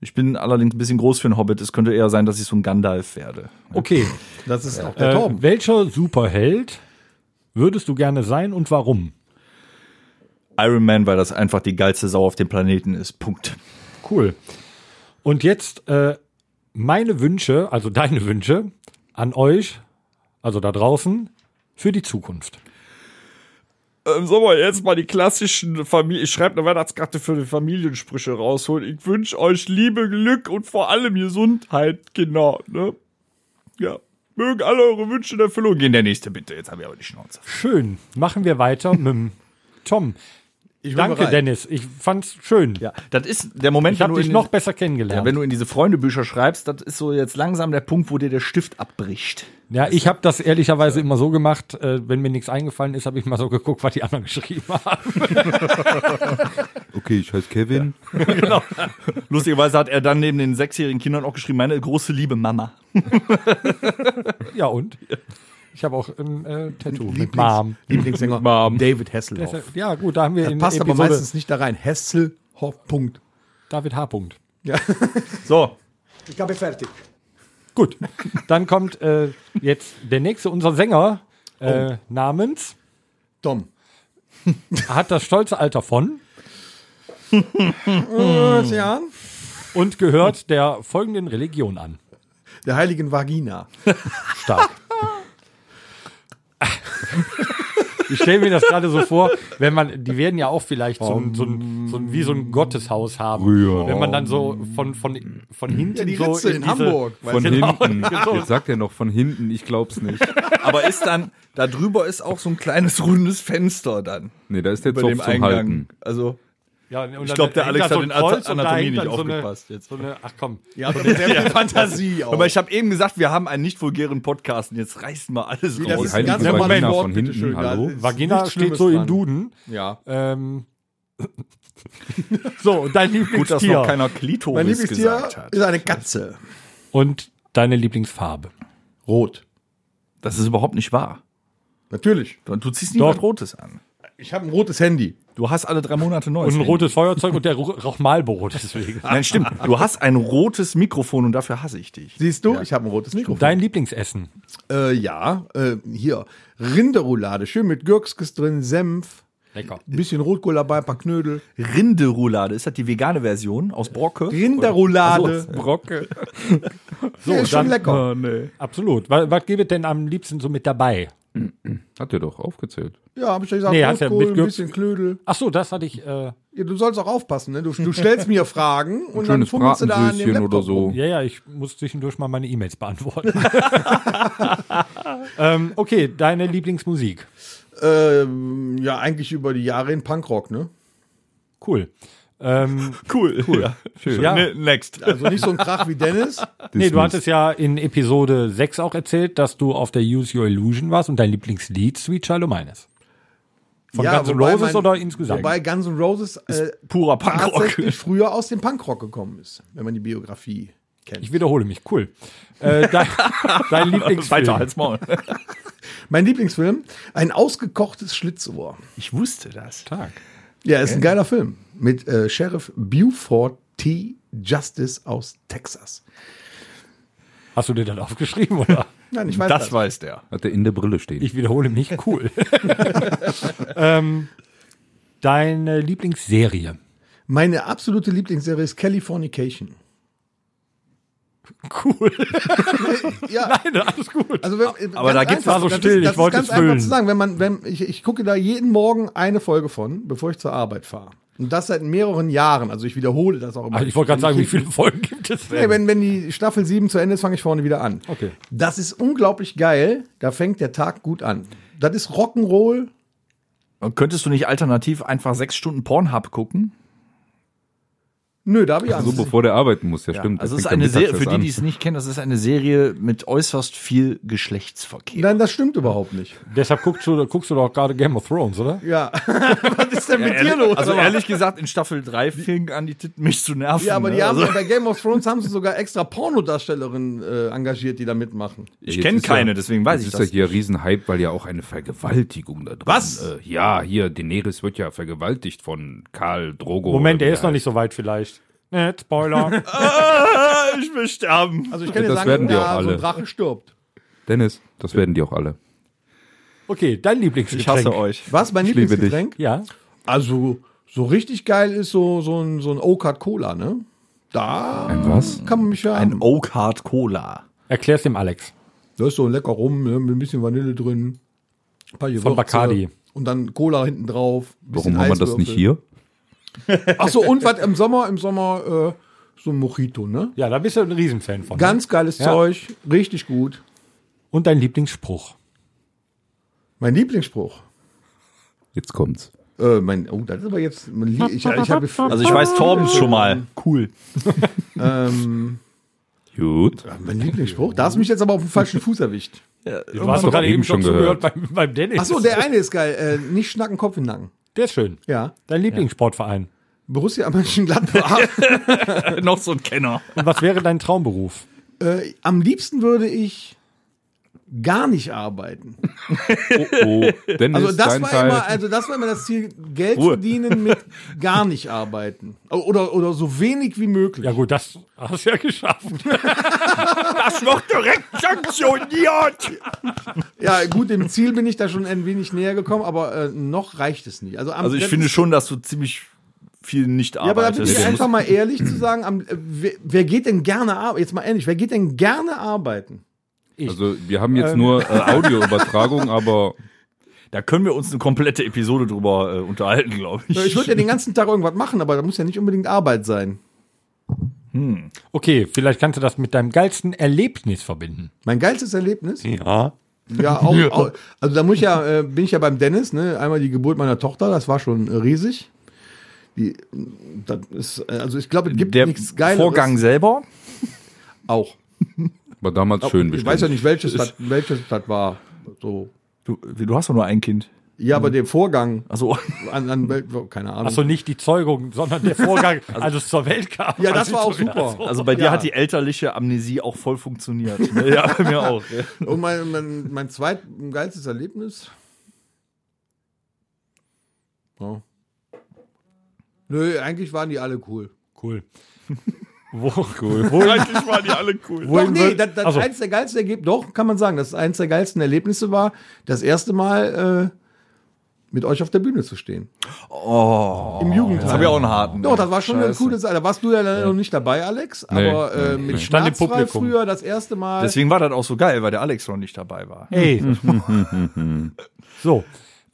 Ich bin allerdings ein bisschen groß für einen Hobbit. Es könnte eher sein, dass ich so ein Gandalf werde. Okay. Das ist auch der Äh, Torben. welcher Superheld würdest du gerne sein und warum? Iron Man, weil das einfach die geilste Sau auf dem Planeten ist. Punkt. Cool. Und jetzt äh, meine Wünsche, also deine Wünsche an euch, also da draußen, für die Zukunft. Ähm, sollen wir jetzt mal die klassischen Familie, ich schreibe eine Weihnachtskarte für die Familiensprüche rausholen. Ich wünsche euch Liebe, Glück und vor allem Gesundheit, genau, ne? Ja. Mögen alle eure Wünsche in Erfüllung gehen. Der nächste bitte. Jetzt habe ich aber die Schnauze. Schön. Machen wir weiter mit Tom. Danke, bereit. Dennis. Ich fand's schön. Ja, das ist der Moment, Ich habe dich in noch besser ja, kennengelernt. wenn du in diese Freundebücher schreibst, das ist so jetzt langsam der Punkt, wo dir der Stift abbricht. Ja, ich habe das ehrlicherweise immer so gemacht, äh, wenn mir nichts eingefallen ist, habe ich mal so geguckt, was die anderen <laughs> geschrieben haben. <laughs> Okay, ich heiße Kevin. <laughs> Lustigerweise hat er dann neben den sechsjährigen Kindern auch geschrieben, meine große liebe Mama. Ja, und? Ich habe auch ein äh, Tattoo mit Lieblings- Mom. Lieblingssänger <laughs> David Hasselhoff. Ja, gut, da haben wir Das in passt aber Episode meistens nicht da rein. Hasselhoff, Punkt. David H. Punkt. <laughs> So, Ich habe fertig. Gut, dann kommt äh, jetzt der nächste, unser Sänger äh, namens, Tom. hat das stolze Alter von <laughs> Ja. und gehört der folgenden Religion an. Der heiligen Vagina. Stark. Ich stelle mir das gerade so vor, wenn man, die werden ja auch vielleicht so ein, so ein, so ein wie so ein Gotteshaus haben. Früher. Wenn man dann so von, von, von hinten die so Ritze in diese- Hamburg. Von Genau, hinten. <laughs> genau. Jetzt sagt er noch von hinten, ich glaub's nicht. aber ist dann, da drüber ist auch so ein kleines rundes Fenster dann. Nee, da ist der Zopf dem zum Eingang. Halten. Also, Ja, und Ich dann glaub, der Alex hat in ein Kreuz Anatomie nicht so eine- aufgepasst jetzt. So eine, ach komm. Ja, aber sehr viel Fantasie auch. aber ich habe eben gesagt, wir haben einen nicht vulgären Podcast und jetzt reißen wir alles das raus. ist ein heilige ganz Moment, von hinten, schön. Hallo? ist Vagina steht so im dran. Duden. Ja. Ähm, <laughs> so, und dein Gut, dass Lieblingstier. noch keiner Klitoris Mein Lieblingstier gesagt hat. ist eine Katze. und deine Lieblingsfarbe. Rot. Das ist überhaupt nicht wahr. Natürlich. Du ziehst nie Doch. was Rotes an. Ich habe ein rotes Handy. Du hast alle drei Monate neues. Und ein Handy. rotes Feuerzeug und der raucht Marlboro deswegen. Nein, stimmt. Du hast ein rotes Mikrofon und dafür hasse ich dich. Siehst du? Ich habe ein rotes Mikrofon. Dein Lieblingsessen. Äh, ja, äh, hier. Rinderroulade. Schön mit Gürkskes drin, Senf. Lecker. Ein bisschen Rotkohl dabei, ein paar Knödel. Rinderoulade, ist das die vegane Version aus Brocke? Rinderroulade. Brocke. <laughs> So, Ja, ist schon dann, lecker. Oh, nee. absolut. Was, was gibt es denn am liebsten so mit dabei? Hat er doch aufgezählt. Ja, habe ich ja gesagt, Nee, hast ja mit ein bisschen Knödel. Ach so, das hatte ich. Äh, Ja, du sollst auch aufpassen, ne? Du, du stellst mir Fragen und dann Schönes fummelst du da an dem Laptop oder so. rum. ja, ja, ich muss zwischendurch mal meine E-Mails beantworten. <laughs> ähm, okay, deine Lieblingsmusik. Ähm, ja, eigentlich über die Jahre in Punkrock, ne? Cool. Ähm, <laughs> Cool. cool. Ja, schön. Ja. Ne, next. Also nicht so ein Krach wie Dennis. <laughs> nee, du hattest ja in Episode 6 auch erzählt, dass du auf der Use Your Illusion warst und dein Lieblingslied Sweet Child Mine ist. Von Ja, Guns N' Roses mein- oder insgesamt? Wobei Guns N' Roses äh, purer Punkrock. früher aus dem Punkrock gekommen ist, wenn man die Biografie kennt. ich wiederhole mich, cool. Äh, dein, <laughs> dein Lieblingsfilm. Weiter als Maul. Mein Lieblingsfilm, ein ausgekochtes Schlitzohr. Ich wusste das. Tag. Ja, ist ein geiler Film mit äh, Sheriff Buford T. Justice aus Texas. Hast du dir das aufgeschrieben oder? <laughs> Nein, ich weiß Das das. weiß der. Hat er in der Brille stehen. Ich wiederhole mich, cool. <laughs> ähm, deine Lieblingsserie. Meine absolute Lieblingsserie ist Californication. Cool. <laughs> Ja, Nein, alles gut. also wenn, Aber da gibt's war so still, Ist, ich das ist wollte es füllen. zu sagen, wenn man, wenn ich, ich gucke da jeden Morgen eine Folge von, bevor ich zur Arbeit fahre. Und das seit mehreren Jahren. Also ich wiederhole das auch immer. Also ich wollte gerade sagen, wie viele Folgen gibt es Nee, denn? wenn, wenn die Staffel 7 zu Ende ist, fange ich vorne wieder an. Okay. Das ist unglaublich geil. Da fängt der Tag gut an. Das ist Rock'n'Roll. Und könntest du nicht alternativ einfach sechs Stunden Pornhub gucken? Nö, da habe ich so, Angst. bevor der arbeiten muss, ja, stimmt. Also Das es ist eine Serie, für die, die es nicht kennen, das ist eine Serie mit äußerst viel Geschlechtsverkehr. Nein, das stimmt überhaupt nicht. Deshalb guckst du, guckst du doch gerade Game of Thrones, oder? Ja. <laughs> Was ist denn mit dir los? Also ehrlich gesagt, in Staffel 3 fingen an, die Titten mich zu nerven. ja, aber die ne? haben, also, bei Game of Thrones haben sie sogar extra Pornodarstellerinnen äh, engagiert, die da mitmachen. ich kenne ist keine, ja, deswegen weiß ich ist das. ja hier Riesenhype, weil ja auch eine Vergewaltigung da drin Was? Äh, ja, hier, Daenerys wird ja vergewaltigt von Karl Drogo. Moment, der ist noch nicht so weit vielleicht. Ne, Spoiler. <laughs> Ah, ich will sterben. Also ich kann Ja, dir das sagen, werden die ja, auch so alle. ein Drache stirbt. Dennis, das werden die auch alle. Okay, dein Ich Lieblingsgetränk. hasse euch. Was, mein Ich. Lieblingsgetränk? Ja. Also, so richtig geil ist so, so ein, so ein Oak Cola, ne? Da Ein was? kann man mich ja Ein Oak Hard Cola. Erklär's dem Alex. Da ist so lecker rum, ne, mit ein bisschen Vanille drin. Ein paar Von Bacardi. Und dann Cola hinten drauf. Warum haben wir das nicht hier? <laughs> Ach so, und was im Sommer, im Sommer äh, so ein Mojito, ne? Ja, da bist du ein Riesenfan von. ne? Ganz geiles Ja. Zeug, richtig gut. Und dein Lieblingsspruch. Mein Lieblingsspruch. Jetzt kommt's. Äh, mein, oh, das ist aber jetzt. Mein Lie ich, ich habe Also ich weiß Torbens schon mal. Cool. ähm, Gut. mein Lieblingsspruch. Da hast du mich jetzt aber auf den falschen Fuß erwischt. Du hast doch gerade eben schon zugehört gehört. beim, beim Dennis. Ach so, der eine ist geil. Äh, nicht schnacken, Kopf in Nacken. Der ist schön. Ja. Dein Lieblingssportverein. Borussia Mönchengladbach. <laughs> Noch so ein Kenner. Und was wäre dein Traumberuf? äh, am liebsten würde ich gar nicht arbeiten. Oh, oh. Dennis, Also das war Teil. immer, also das war immer das Ziel, Geld Ruhe. verdienen mit gar nicht arbeiten. Oder, oder so wenig wie möglich. Ja gut, das hast du ja geschafft. <laughs> Das wird direkt sanktioniert. Ja, gut, dem Ziel bin ich da schon ein wenig näher gekommen, aber äh, noch reicht es nicht. Also, am, Also ich finde schon, dass du ziemlich viel nicht Ja, aber da bin ich einfach mal ehrlich zu sagen, am, äh, wer, wer geht denn gerne arbeiten? Jetzt mal ehrlich, wer geht denn gerne arbeiten? Also wir haben jetzt nur äh, Audioübertragung, <laughs> aber Da können wir uns eine komplette Episode drüber äh, unterhalten, glaube ich. Ich würde ja den ganzen Tag irgendwas machen, aber da muss ja nicht unbedingt Arbeit sein. Okay, vielleicht kannst du das mit deinem geilsten Erlebnis verbinden. Mein geilstes Erlebnis? Ja. Ja, auch, auch also da muss ich ja, äh, bin ich ja beim Dennis, ne? Einmal die Geburt meiner Tochter, das war schon äh, riesig. Die, das ist, äh, also ich glaube, es gibt Der nichts Geileres. Vorgang selber. auch. War damals schön ich bestimmt. weiß ja nicht, welches das, welches das war. So. Du, du hast doch nur ein Kind. Ja, aber der Vorgang Also an, an Welt, keine Ahnung. Achso, nicht die Zeugung, sondern der Vorgang, <laughs> als es zur Welt kam. ja, das war auch super. Also bei dir Ja. hat die elterliche Amnesie auch voll funktioniert. ne? ja, bei mir auch. Ja. <laughs> Und mein, mein, mein zweit geilstes Erlebnis? Oh. Nö, eigentlich waren die alle cool. Cool. Wo, cool. <laughs> Wohin, Eigentlich waren die alle cool. Doch, wohin nee, würd- das, das Achso. eins der geilsten Ergebnisse, doch, kann man sagen, dass eins der geilsten Erlebnisse war, das erste Mal äh, mit euch auf der Bühne zu stehen. Oh. Im Jugendheim. Jetzt habe ich auch einen harten. Doch, das war schon eine Scheiße. coole Sache. Da warst du ja leider noch nicht dabei, Alex, Nee, aber äh, nee, mit nee. Stand im Publikum. früher das erste Mal. Deswegen war das auch so geil, weil der Alex noch nicht dabei war. Ey. <laughs> so.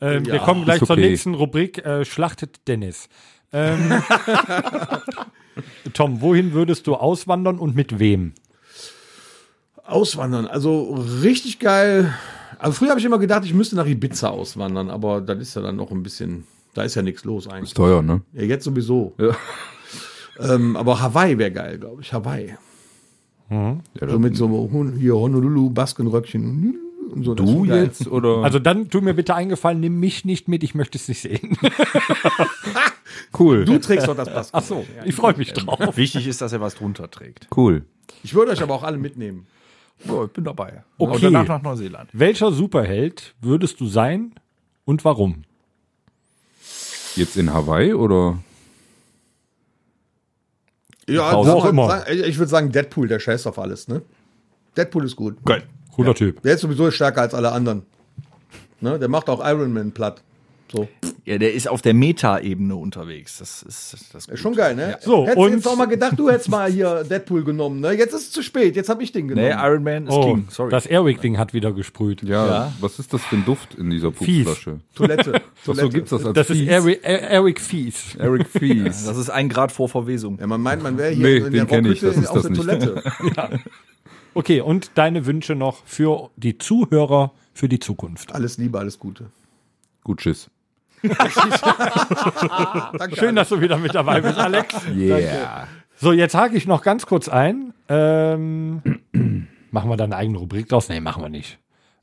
Ähm, Wir Ja, kommen gleich ist zur okay. nächsten Rubrik. Äh, Schlachtet Dennis. Ähm, <laughs> Tom, wohin würdest du auswandern und mit wem? Auswandern, also richtig geil. Also früher habe ich immer gedacht, ich müsste nach Ibiza auswandern, aber das ist ja dann noch ein bisschen Da ist ja nichts los eigentlich. Ist teuer, ne? Ja, jetzt sowieso. Ja. Ähm, aber Hawaii wäre geil, glaube ich. Hawaii. Ja, So mit so hier Honolulu, Baskenröckchen und so. Du jetzt oder? <laughs> Also dann tu mir bitte eingefallen, nimm mich nicht mit, ich möchte es nicht sehen. <laughs> cool. Du trägst doch das Basken. Ach so, ich freue mich drauf. Wichtig ist, dass er was drunter trägt. Cool. Ich würde euch aber auch alle mitnehmen. So, ich bin dabei. Okay. Und danach nach Neuseeland. Welcher Superheld würdest du sein und warum? Jetzt in Hawaii oder? Ja, Wo sag auch immer. Ich würde sagen, Deadpool, der scheißt auf alles, ne? Deadpool ist gut. Geil. Cooler Typ. Der ist sowieso stärker als alle anderen. Ne? Der macht auch Iron Man platt. So. Ja, der ist auf der Meta-Ebene unterwegs. Das ist, das Ist schon geil, ne? So, hättest und- du jetzt auch mal gedacht, du hättest mal hier Deadpool genommen, ne? Jetzt ist es zu spät, jetzt habe ich den genommen. Nee, Iron Man ist Oh, King. Sorry. das Airwick-Ding hat wieder gesprüht. Ja, Was ist das für ein Duft in dieser Fies. Pupsflasche? Toilette. <laughs> Toilette. so gibt's das als Das ist Fies? Eric, Eric Fies. Eric <laughs> Fies. das ist ein Grad vor Verwesung. Ja, man meint, man wäre hier Nee, in der den kenn ich, Rockhütte das ist auf das der nicht. Toilette. <laughs> Okay, und deine Wünsche noch für die Zuhörer für die Zukunft. Alles Liebe, alles Gute. Gut, tschüss. Danke. Schön, dass du wieder mit dabei bist, Alex. <laughs> Yeah. So, jetzt hake ich noch ganz kurz ein. Ähm, <clears throat> machen wir da eine eigene Rubrik draus? Nee, machen wir nicht.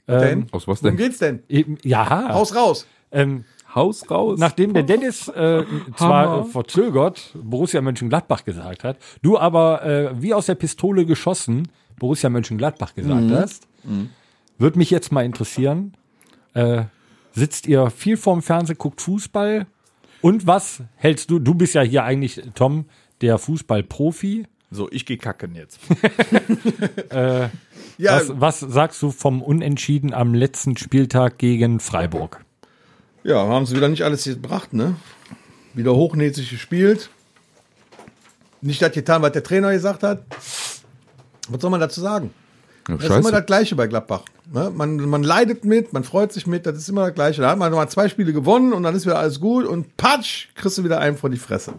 Denn? Aus was Worum denn? geht's denn? Eben, ja, Haus raus. ähm, Haus raus. nachdem der Dennis äh, zwar äh, verzögert Borussia Mönchengladbach gesagt hat, du aber äh, wie aus der Pistole geschossen Borussia Mönchengladbach gesagt hast, würde mich jetzt mal interessieren, äh, sitzt ihr viel vorm Fernsehen, guckt Fußball und was hältst du, du bist ja hier eigentlich, Tom, der Fußballprofi, So, ich gehe kacken jetzt. <laughs> Ja, was, was sagst du vom Unentschieden am letzten Spieltag gegen Freiburg? ja, haben sie wieder nicht alles gebracht, ne? Wieder hochnäsig gespielt. Nicht das getan, was der Trainer gesagt hat. Was soll man dazu sagen? Ja, Das ist immer das. Gleiche bei Gladbach. Ne? Man, man leidet mit, man freut sich mit, das ist immer das Gleiche. Da hat man mal zwei Spiele gewonnen und dann ist wieder alles gut und patsch, kriegst du wieder einen vor die Fresse.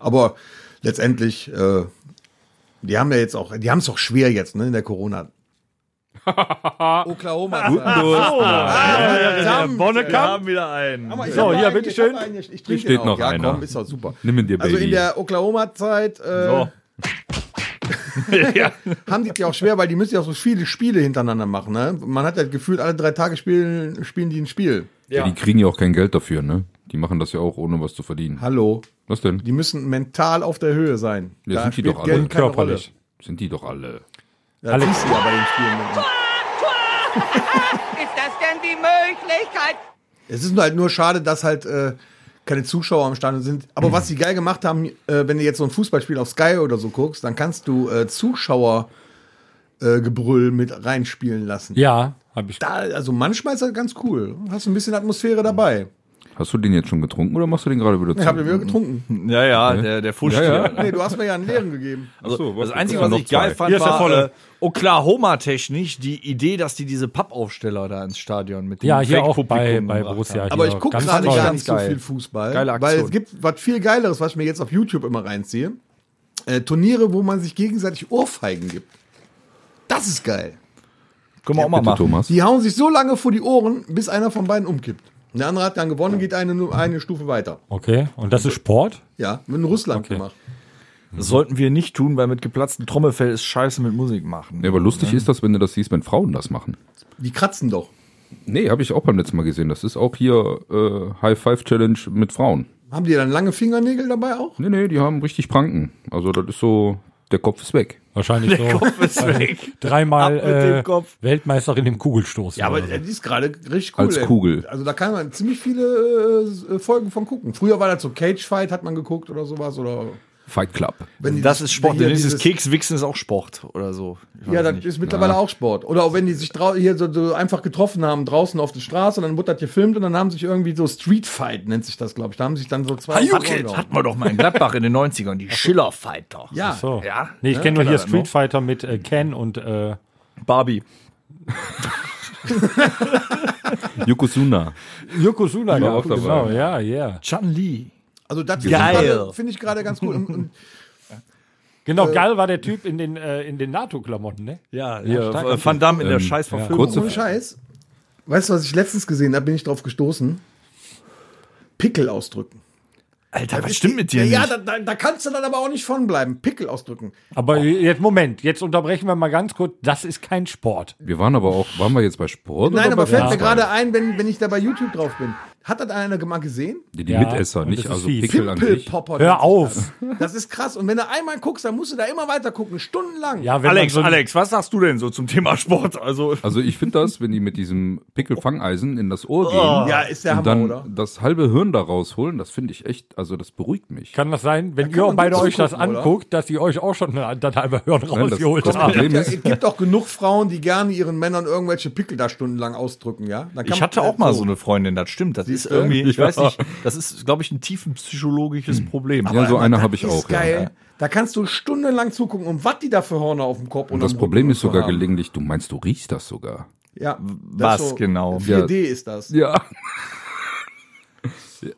Aber letztendlich, äh, die haben ja jetzt auch, die haben es auch schwer jetzt, ne, in der Corona. <laughs> Oklahoma. Bonnekamp? haben wieder einen. Aber ich So, hab hier, einen, bitteschön. ich einen, Ich, ich Hier trinke steht noch ja, einer. komm, ist doch super. Nimm ihn dir, Baby. Also in der Oklahoma-Zeit äh, So. <laughs> haben die ja auch schwer, weil die müssen ja auch so viele Spiele hintereinander machen. Ne? Man hat ja gefühlt, alle drei Tage spielen, spielen die ein Spiel. ja. Die kriegen ja auch kein Geld dafür, ne? Die machen das ja auch, ohne was zu verdienen. Hallo. Was denn? Die müssen mental auf der Höhe sein. Ja, sind die doch alle. Körperlich. Sind die doch alle. Rolle. Ja, das siehst du ja bei den Spielen. <laughs> Ist das denn die Möglichkeit? Es ist nur halt nur schade, dass halt äh, keine Zuschauer am Stadion sind. Aber was sie geil gemacht haben, äh, wenn du jetzt so ein Fußballspiel auf Sky oder so guckst, dann kannst du äh, Zuschauer äh, mit reinspielen lassen. Ja, habe ich. Da, also manchmal ist das ganz cool. Hast ein bisschen Atmosphäre dabei. Hast du den jetzt schon getrunken oder machst du den gerade wieder zu? Ich habe den wieder getrunken. Ja, ja, der, der Fuscht Ja, ja. hier. Nee, du hast mir ja einen leeren gegeben. Ach so, Das was- Einzige, ja, was ich geil zwei. fand, Hier ist der war volle. äh, Oklahoma-technisch die Idee, dass die diese Pappaufsteller da ins Stadion mit dem Ja, hier auch bei, bei Borussia. haben. Aber ich gucke gerade gar ganz nicht so viel Fußball. Geile Aktion. Weil es gibt was viel Geileres, was ich mir jetzt auf YouTube immer reinziehe. Äh, Turniere, wo man sich gegenseitig Ohrfeigen gibt. Das ist geil. Können wir auch mal machen. Thomas. Die hauen sich so lange vor die Ohren, bis einer von beiden umkippt. Und der andere hat dann gewonnen, geht eine, nur eine Stufe weiter. Okay, und das ist Sport? Ja, in Russland gemacht. Das sollten wir nicht tun, weil mit geplatztem Trommelfell ist scheiße mit Musik machen. Ja, aber lustig ist das, wenn du das siehst, wenn Frauen das machen. Die kratzen doch. Nee, habe ich auch beim letzten Mal gesehen. Das ist auch hier äh, High Five Challenge mit Frauen. Haben die dann lange Fingernägel dabei auch? Nee, nee, die haben richtig Pranken. Also das ist so, der Kopf ist weg. Wahrscheinlich so. Kopf ist weg. Dreimal äh. Weltmeisterin im Kugelstoß. Ja, aber so. die ist gerade richtig cool. Als ey. Kugel. Also da kann man ziemlich viele äh, Folgen von gucken. Früher war das so Cage Fight, hat man geguckt oder sowas. Oder Fight Club. wenn die Das ist Sport. Denn dieses dieses- Kekswichsen ist auch Sport oder so. Ja, das nicht. ist mittlerweile auch Sport. Oder auch wenn die sich hier so, so einfach getroffen haben draußen auf der Straße und dann wurde das gefilmt und dann haben sich irgendwie so Street Fight nennt sich das, glaube ich. Da haben sich dann so zwei. Hat, hatten wir doch mal in Gladbach in den 90ern, die Schiller-Fighter. Ja. so. Ja, Nee, ich ne? kenne nur hier er Street noch? Fighter mit äh, Ken und äh, Barbie. <laughs> Yokozuna. Yokozuna dabei. Genau, ja, ja. Chan Li. Also das finde ich gerade- finde ich gerade ganz cool. Und, und <laughs> Genau, geil war der Typ in den, äh, in den NATO-Klamotten, ne? Ja, Ja, starker äh, Van Damme in der Ähm, scheiß ja. Verfilmung. Kurze ohne Scheiß. Weißt du, was ich letztens gesehen habe, bin ich drauf gestoßen. Pickel ausdrücken. Alter, was stimmt mit dir ja, nicht? Ja, da, da, da kannst du dann aber auch nicht von bleiben. Pickel ausdrücken. Aber jetzt, Moment, jetzt unterbrechen wir mal ganz kurz. Das ist kein Sport. Wir waren aber auch, waren wir jetzt bei Sport? Nein, oder aber bei fällt mir gerade ein, wenn, wenn ich da bei YouTube drauf bin. Hat das einer mal gesehen? Die, die Ja, Mitesser, nicht das also. Pickel an sich. Hör auf. Das. das ist krass. Und wenn du einmal guckst, dann musst du da immer weiter gucken, stundenlang. Ja, Alex, so ein- Alex, was sagst du denn so zum Thema Sport? Also, Also ich finde das, wenn die mit diesem Pickelfangeisen in das Ohr gehen Oh. Ja, ist der und Hammer, dann oder? das halbe Hirn da rausholen, das finde ich echt, also das beruhigt mich. Kann das sein, wenn kann ihr beide euch das zugucken, oder? anguckt, dass ihr euch auch schon das halbe Hirn das- rausgeholt das habt? Problem Ja, ist- es gibt auch genug Frauen, die gerne ihren Männern irgendwelche Pickel da stundenlang ausdrücken, ja? Ich man- hatte auch mal so eine Freundin, das stimmt. Das ist Du? irgendwie, ich Ja. weiß nicht, das ist, glaube ich, ein tiefen psychologisches Problem. Ja, so eine habe ich ist auch. geil. Ja. Da kannst du stundenlang zugucken, um was die da für Hörner auf dem Kopf Und das Problem ist sogar haben. gelegentlich, du meinst, du riechst das sogar. Ja, Was das genau? 4D ist das. Ja.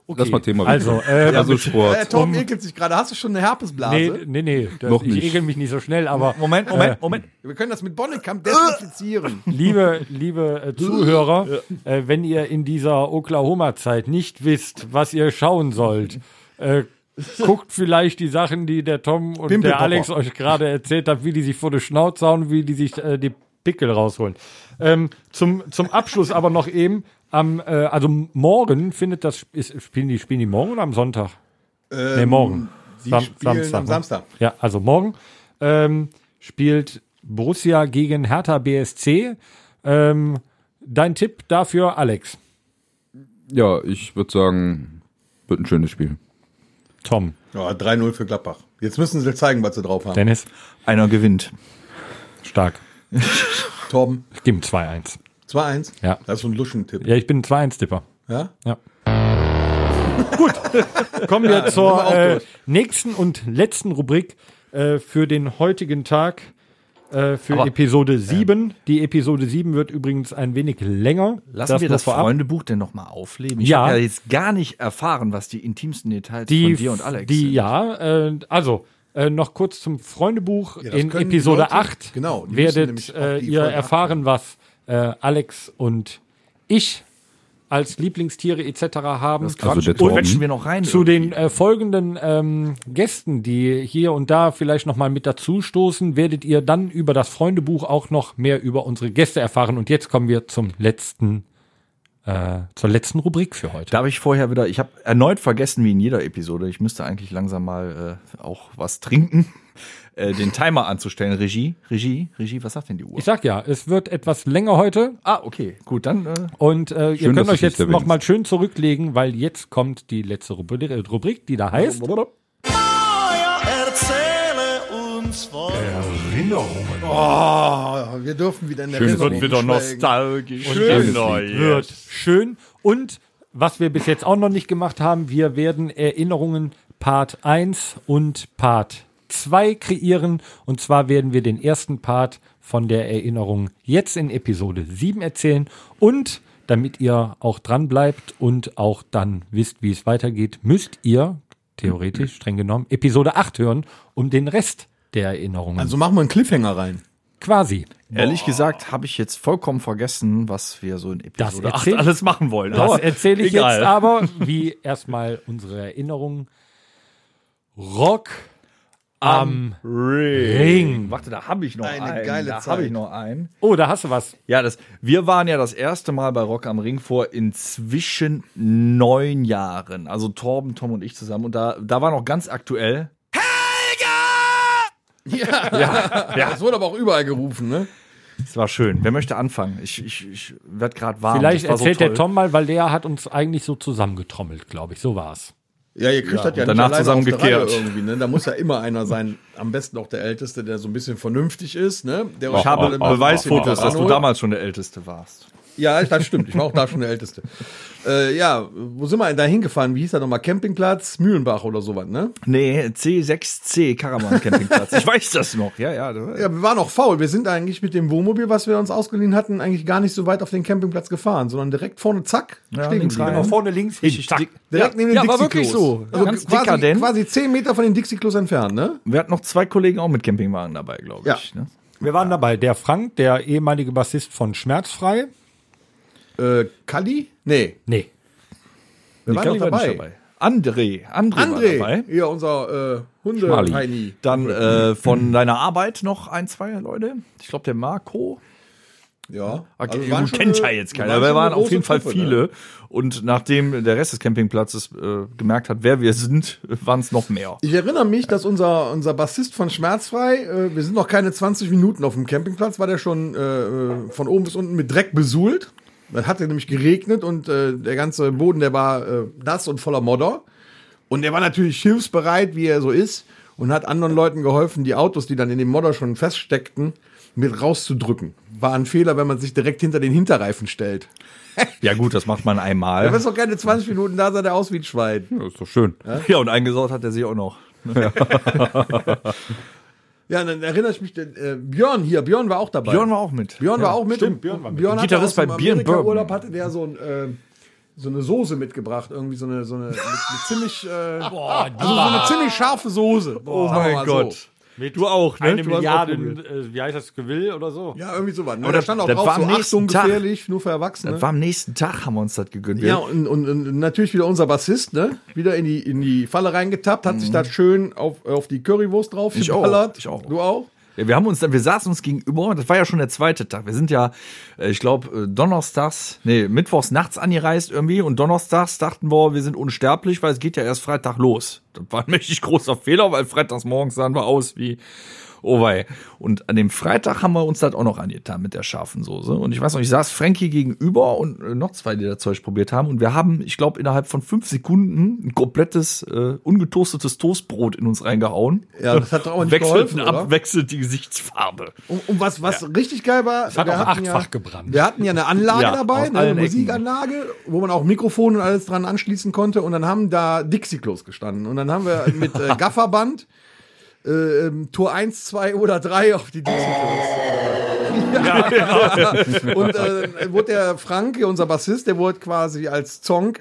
Das mal Thema. Also, äh, also Äh, Sport. Tom ekelt sich gerade. Hast du schon eine Herpesblase? nee, nee, nee. Das, Noch ich nicht. ekel mich nicht so schnell, aber Moment, Moment, Moment. Wir können das mit Bonnekamp desinfizieren. <laughs> liebe, liebe äh, Zuhörer, äh, wenn ihr in dieser Oklahoma-Zeit nicht wisst, was ihr schauen sollt, äh, guckt vielleicht die Sachen, die der Tom und der Alex euch gerade erzählt haben, wie die sich vor die Schnauze hauen, wie die sich äh, die Pickel rausholen. Ähm, zum, zum Abschluss aber noch eben, am, äh, also morgen findet das, ist, spielen, die, spielen die morgen oder am Sonntag? nee, morgen. Sam- spielen am ne? Samstag. Ja, also morgen ähm, spielt Borussia gegen Hertha BSC. Ähm, dein Tipp dafür, Alex. Ja, ich würde sagen, wird ein schönes Spiel. Tom. Ja, 3-0 für Gladbach. Jetzt müssen sie zeigen, was sie drauf haben. Dennis. Einer gewinnt. Stark. Torben, Ich gebe 2-1. 2-1. Ja. Das ist so ein Luschentipp. Ja, ich bin ein 2-1-Tipper. Ja? Gut, kommen wir sind zur wir äh, nächsten und letzten Rubrik äh, für den heutigen Tag. Äh, für Aber, Episode 7. Die Episode 7 wird übrigens ein wenig länger. Lassen wir nur das vorab. Freundebuch denn noch mal aufleben? Ich Ja. habe ja jetzt gar nicht erfahren, was die intimsten Details die, von dir und Alex die sind. ja, äh, also äh, noch kurz zum Freundebuch. Ja, das In Episode Leute- 8 genau, werdet äh, ihr erfahren, was äh, Alex und ich als Lieblingstiere etc. haben. Also Und wir noch rein. Zu den äh, folgenden ähm, Gästen, die hier und da vielleicht noch mal mit dazu stoßen, werdet ihr dann über das Freundebuch auch noch mehr über unsere Gäste erfahren. Und jetzt kommen wir zum letzten, äh, zur letzten Rubrik für heute. Darf ich vorher wieder, ich habe erneut vergessen, wie in jeder Episode, ich müsste eigentlich langsam mal äh, auch was trinken, äh, den Timer anzustellen. Regie, Regie, Regie, was sagt denn die Uhr? Ich sag ja, es wird etwas länger heute. ah, okay, gut, dann äh, Und äh, ihr Schön, könnt dass euch jetzt erwähnst. noch mal schön zurücklegen, weil jetzt kommt die letzte äh, Rubrik, die da heißt. Oh, wir dürfen wieder in der Schön, wird wieder nostalgisch. Schön Neu. wird schön. Und was wir bis jetzt auch noch nicht gemacht haben, wir werden Erinnerungen Part 1 und Part 2 kreieren. Und zwar werden wir den ersten Part von der Erinnerung jetzt in Episode 7 erzählen. Und damit ihr auch dran bleibt und auch dann wisst, wie es weitergeht, müsst ihr theoretisch, streng genommen, Episode 8 hören, um den Rest der Erinnerungen Also machen wir einen Cliffhanger rein. quasi. Ehrlich gesagt habe ich jetzt vollkommen vergessen, was wir so in Episode Das 8 erzähl- alles machen wollen. Das erzähle ich egal. jetzt aber, wie erstmal unsere Erinnerung. Rock am Ring. Warte, da habe ich noch Eine einen. geile da Zeit. habe ich noch einen. Oh, da hast du was. Ja, das, wir waren ja das erste Mal bei Rock am Ring vor inzwischen neun Jahren. Also Torben, Tom und ich zusammen. Und da, da war noch ganz aktuell. Das wurde aber auch überall gerufen, ne? Es war schön. Wer möchte anfangen? Ich, ich, ich werde gerade warm. Vielleicht war so erzählt der toll. Tom mal, weil der hat uns eigentlich so zusammengetrommelt, glaube ich. So war's. Ja, ihr kriegt das ja danach zusammengekehrt. Irgendwie, ne? Da muss ja immer einer sein, am besten auch der Älteste, der so ein bisschen vernünftig ist, ne? Der Ich habe Beweisfotos, dass du damals schon der Älteste warst. Ja, das stimmt. Ich war auch da schon der Älteste. Äh, ja, wo sind wir denn da hingefahren? Wie hieß das nochmal? Campingplatz Mühlenbach oder sowas, ne? Nee, C6C Karaman Campingplatz. ich weiß das noch. Ja, ja. Ja, wir waren auch faul. Wir sind eigentlich mit dem Wohnmobil, was wir uns ausgeliehen hatten, eigentlich gar nicht so weit auf den Campingplatz gefahren, sondern direkt vorne, zack, stehen links rein. vorne links Richtig zack. Direkt neben den ja, war Dixie-Klos. wirklich so. Also Ganz quasi, quasi 10 Meter von den Dixie-Klos entfernt, ne? Wir hatten noch zwei Kollegen auch mit Campingwagen dabei, glaube Ja. ich. Ne? Wir waren dabei. Der Frank, der ehemalige Bassist von Schmerzfrei. Äh, Kalli? Nee. Nee. Wer war denn Nico war dabei? nicht dabei. André. André, war André, dabei. hier unser äh, hunde. Dann äh, von deiner Arbeit noch ein, zwei Leute. Ich glaube, der Marco. Ja, Okay, also waren schon kennt eine- ja jetzt keiner, waren aber wir waren auf jeden Fall Truppe, viele. Ne? Und nachdem der Rest des Campingplatzes äh, gemerkt hat, wer wir sind, <laughs> waren es noch mehr. Ich erinnere mich, dass unser, unser Bassist von Schmerzfrei, äh, wir sind noch keine 20 Minuten auf dem Campingplatz, war der schon äh, von oben bis unten mit Dreck besuhlt. Das hatte nämlich geregnet und äh, der ganze Boden, der war äh, nass und voller Modder. Und er war natürlich hilfsbereit, wie er so ist, und hat anderen Leuten geholfen, die Autos, die dann in dem Modder schon feststeckten, mit rauszudrücken. War ein Fehler, wenn man sich direkt hinter den Hinterreifen stellt. <laughs> Ja gut, das macht man Er einmal. ist doch keine 20 Minuten da, sah der aus wie ein Schwein. Ja, ist doch schön. Ja, und eingesaut hat er sich auch noch. Ja, <laughs> <laughs> und dann erinnere ich mich, äh, Björn hier, Björn war auch dabei. Björn war auch mit. Björn war auch mit. stimmt, Björn war mit. Björn hatte Gitarrist bei Bourbon. Amerika-Urlaub hatte der so ein, äh, so eine Soße mitgebracht, irgendwie so eine, so eine, mit, mit ziemlich, äh, Boah, also so eine ziemlich scharfe Soße. Oh Sagen wir mein Gott. So. Du auch, ne? eine Du auch Milliarde, äh, wie heißt das, Gewill oder so? Ja, irgendwie sowas. Ne? Aber da stand auch das drauf, war so am nächsten Achtung, Tag. gefährlich, nur für Erwachsene. Das war am nächsten Tag, haben wir uns das gegönnt. ja, und, und, und natürlich wieder unser Bassist, ne? Wieder in die, in die Falle reingetappt, hat sich da schön auf, auf die Currywurst drauf Mhm. Ich auch, geballert. ich auch. Du auch? Ja, wir haben uns dann, wir saßen uns gegenüber, das war ja schon der zweite Tag. Wir sind ja, äh, ich glaube, donnerstags, nee, mittwochs nachts angereist irgendwie und donnerstags dachten wir, wir sind unsterblich, weil es geht ja erst Freitag los. Das war ein <laughs> mächtig großer Fehler, weil freitags morgens sahen wir aus wie, oh wei. Und an dem Freitag haben wir uns das auch noch angetan mit der scharfen Soße. Und ich weiß noch, ich saß Frankie gegenüber und äh, noch zwei, die das Zeug probiert haben. Und wir haben, ich glaube, innerhalb von fünf Sekunden ein komplettes, äh, ungetoastetes Toastbrot in uns reingehauen. Ja, das hat doch auch nicht Wechselten geholfen, oder? abwechselnd die Gesichtsfarbe. Und, und was, was richtig geil war, hat wir auch hatten achtfach ja, gebrannt. Wir hatten ja eine Anlage Ja, dabei, ne, eine Ecken. Musikanlage, wo man auch Mikrofon und alles dran anschließen konnte. Und dann haben da Dixie-Klos gestanden. Und dann haben wir mit äh, <laughs> Gafferband äh, ähm, Tour 1, 2 oder 3 auf die Dixie-Klos. Ja, <laughs> Und äh, wurde der Frank, unser Bassist, der wurde quasi als Zonk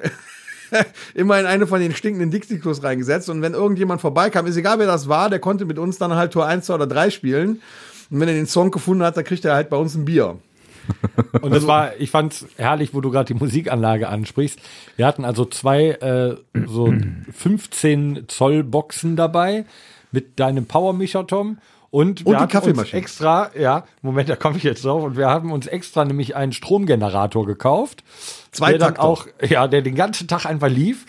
<laughs> immer in eine von den stinkenden Dixie-Klos reingesetzt. Und wenn irgendjemand vorbeikam, ist egal wer das war, der konnte mit uns dann halt Tour 1, 2 oder 3 spielen. Und wenn er den Song gefunden hat, dann kriegt er halt bei uns ein Bier. Und das war, ich fand's herrlich, wo du gerade die Musikanlage ansprichst. Wir hatten also zwei äh, so 15 Zoll Boxen dabei mit deinem Powermischer, Tom. Und, wir Und die uns Kaffeemaschine. extra, ja, Moment, da komme ich jetzt drauf. Und wir haben uns extra nämlich einen Stromgenerator gekauft. Zwei der dann Takter. auch, ja, der den ganzen Tag einfach lief.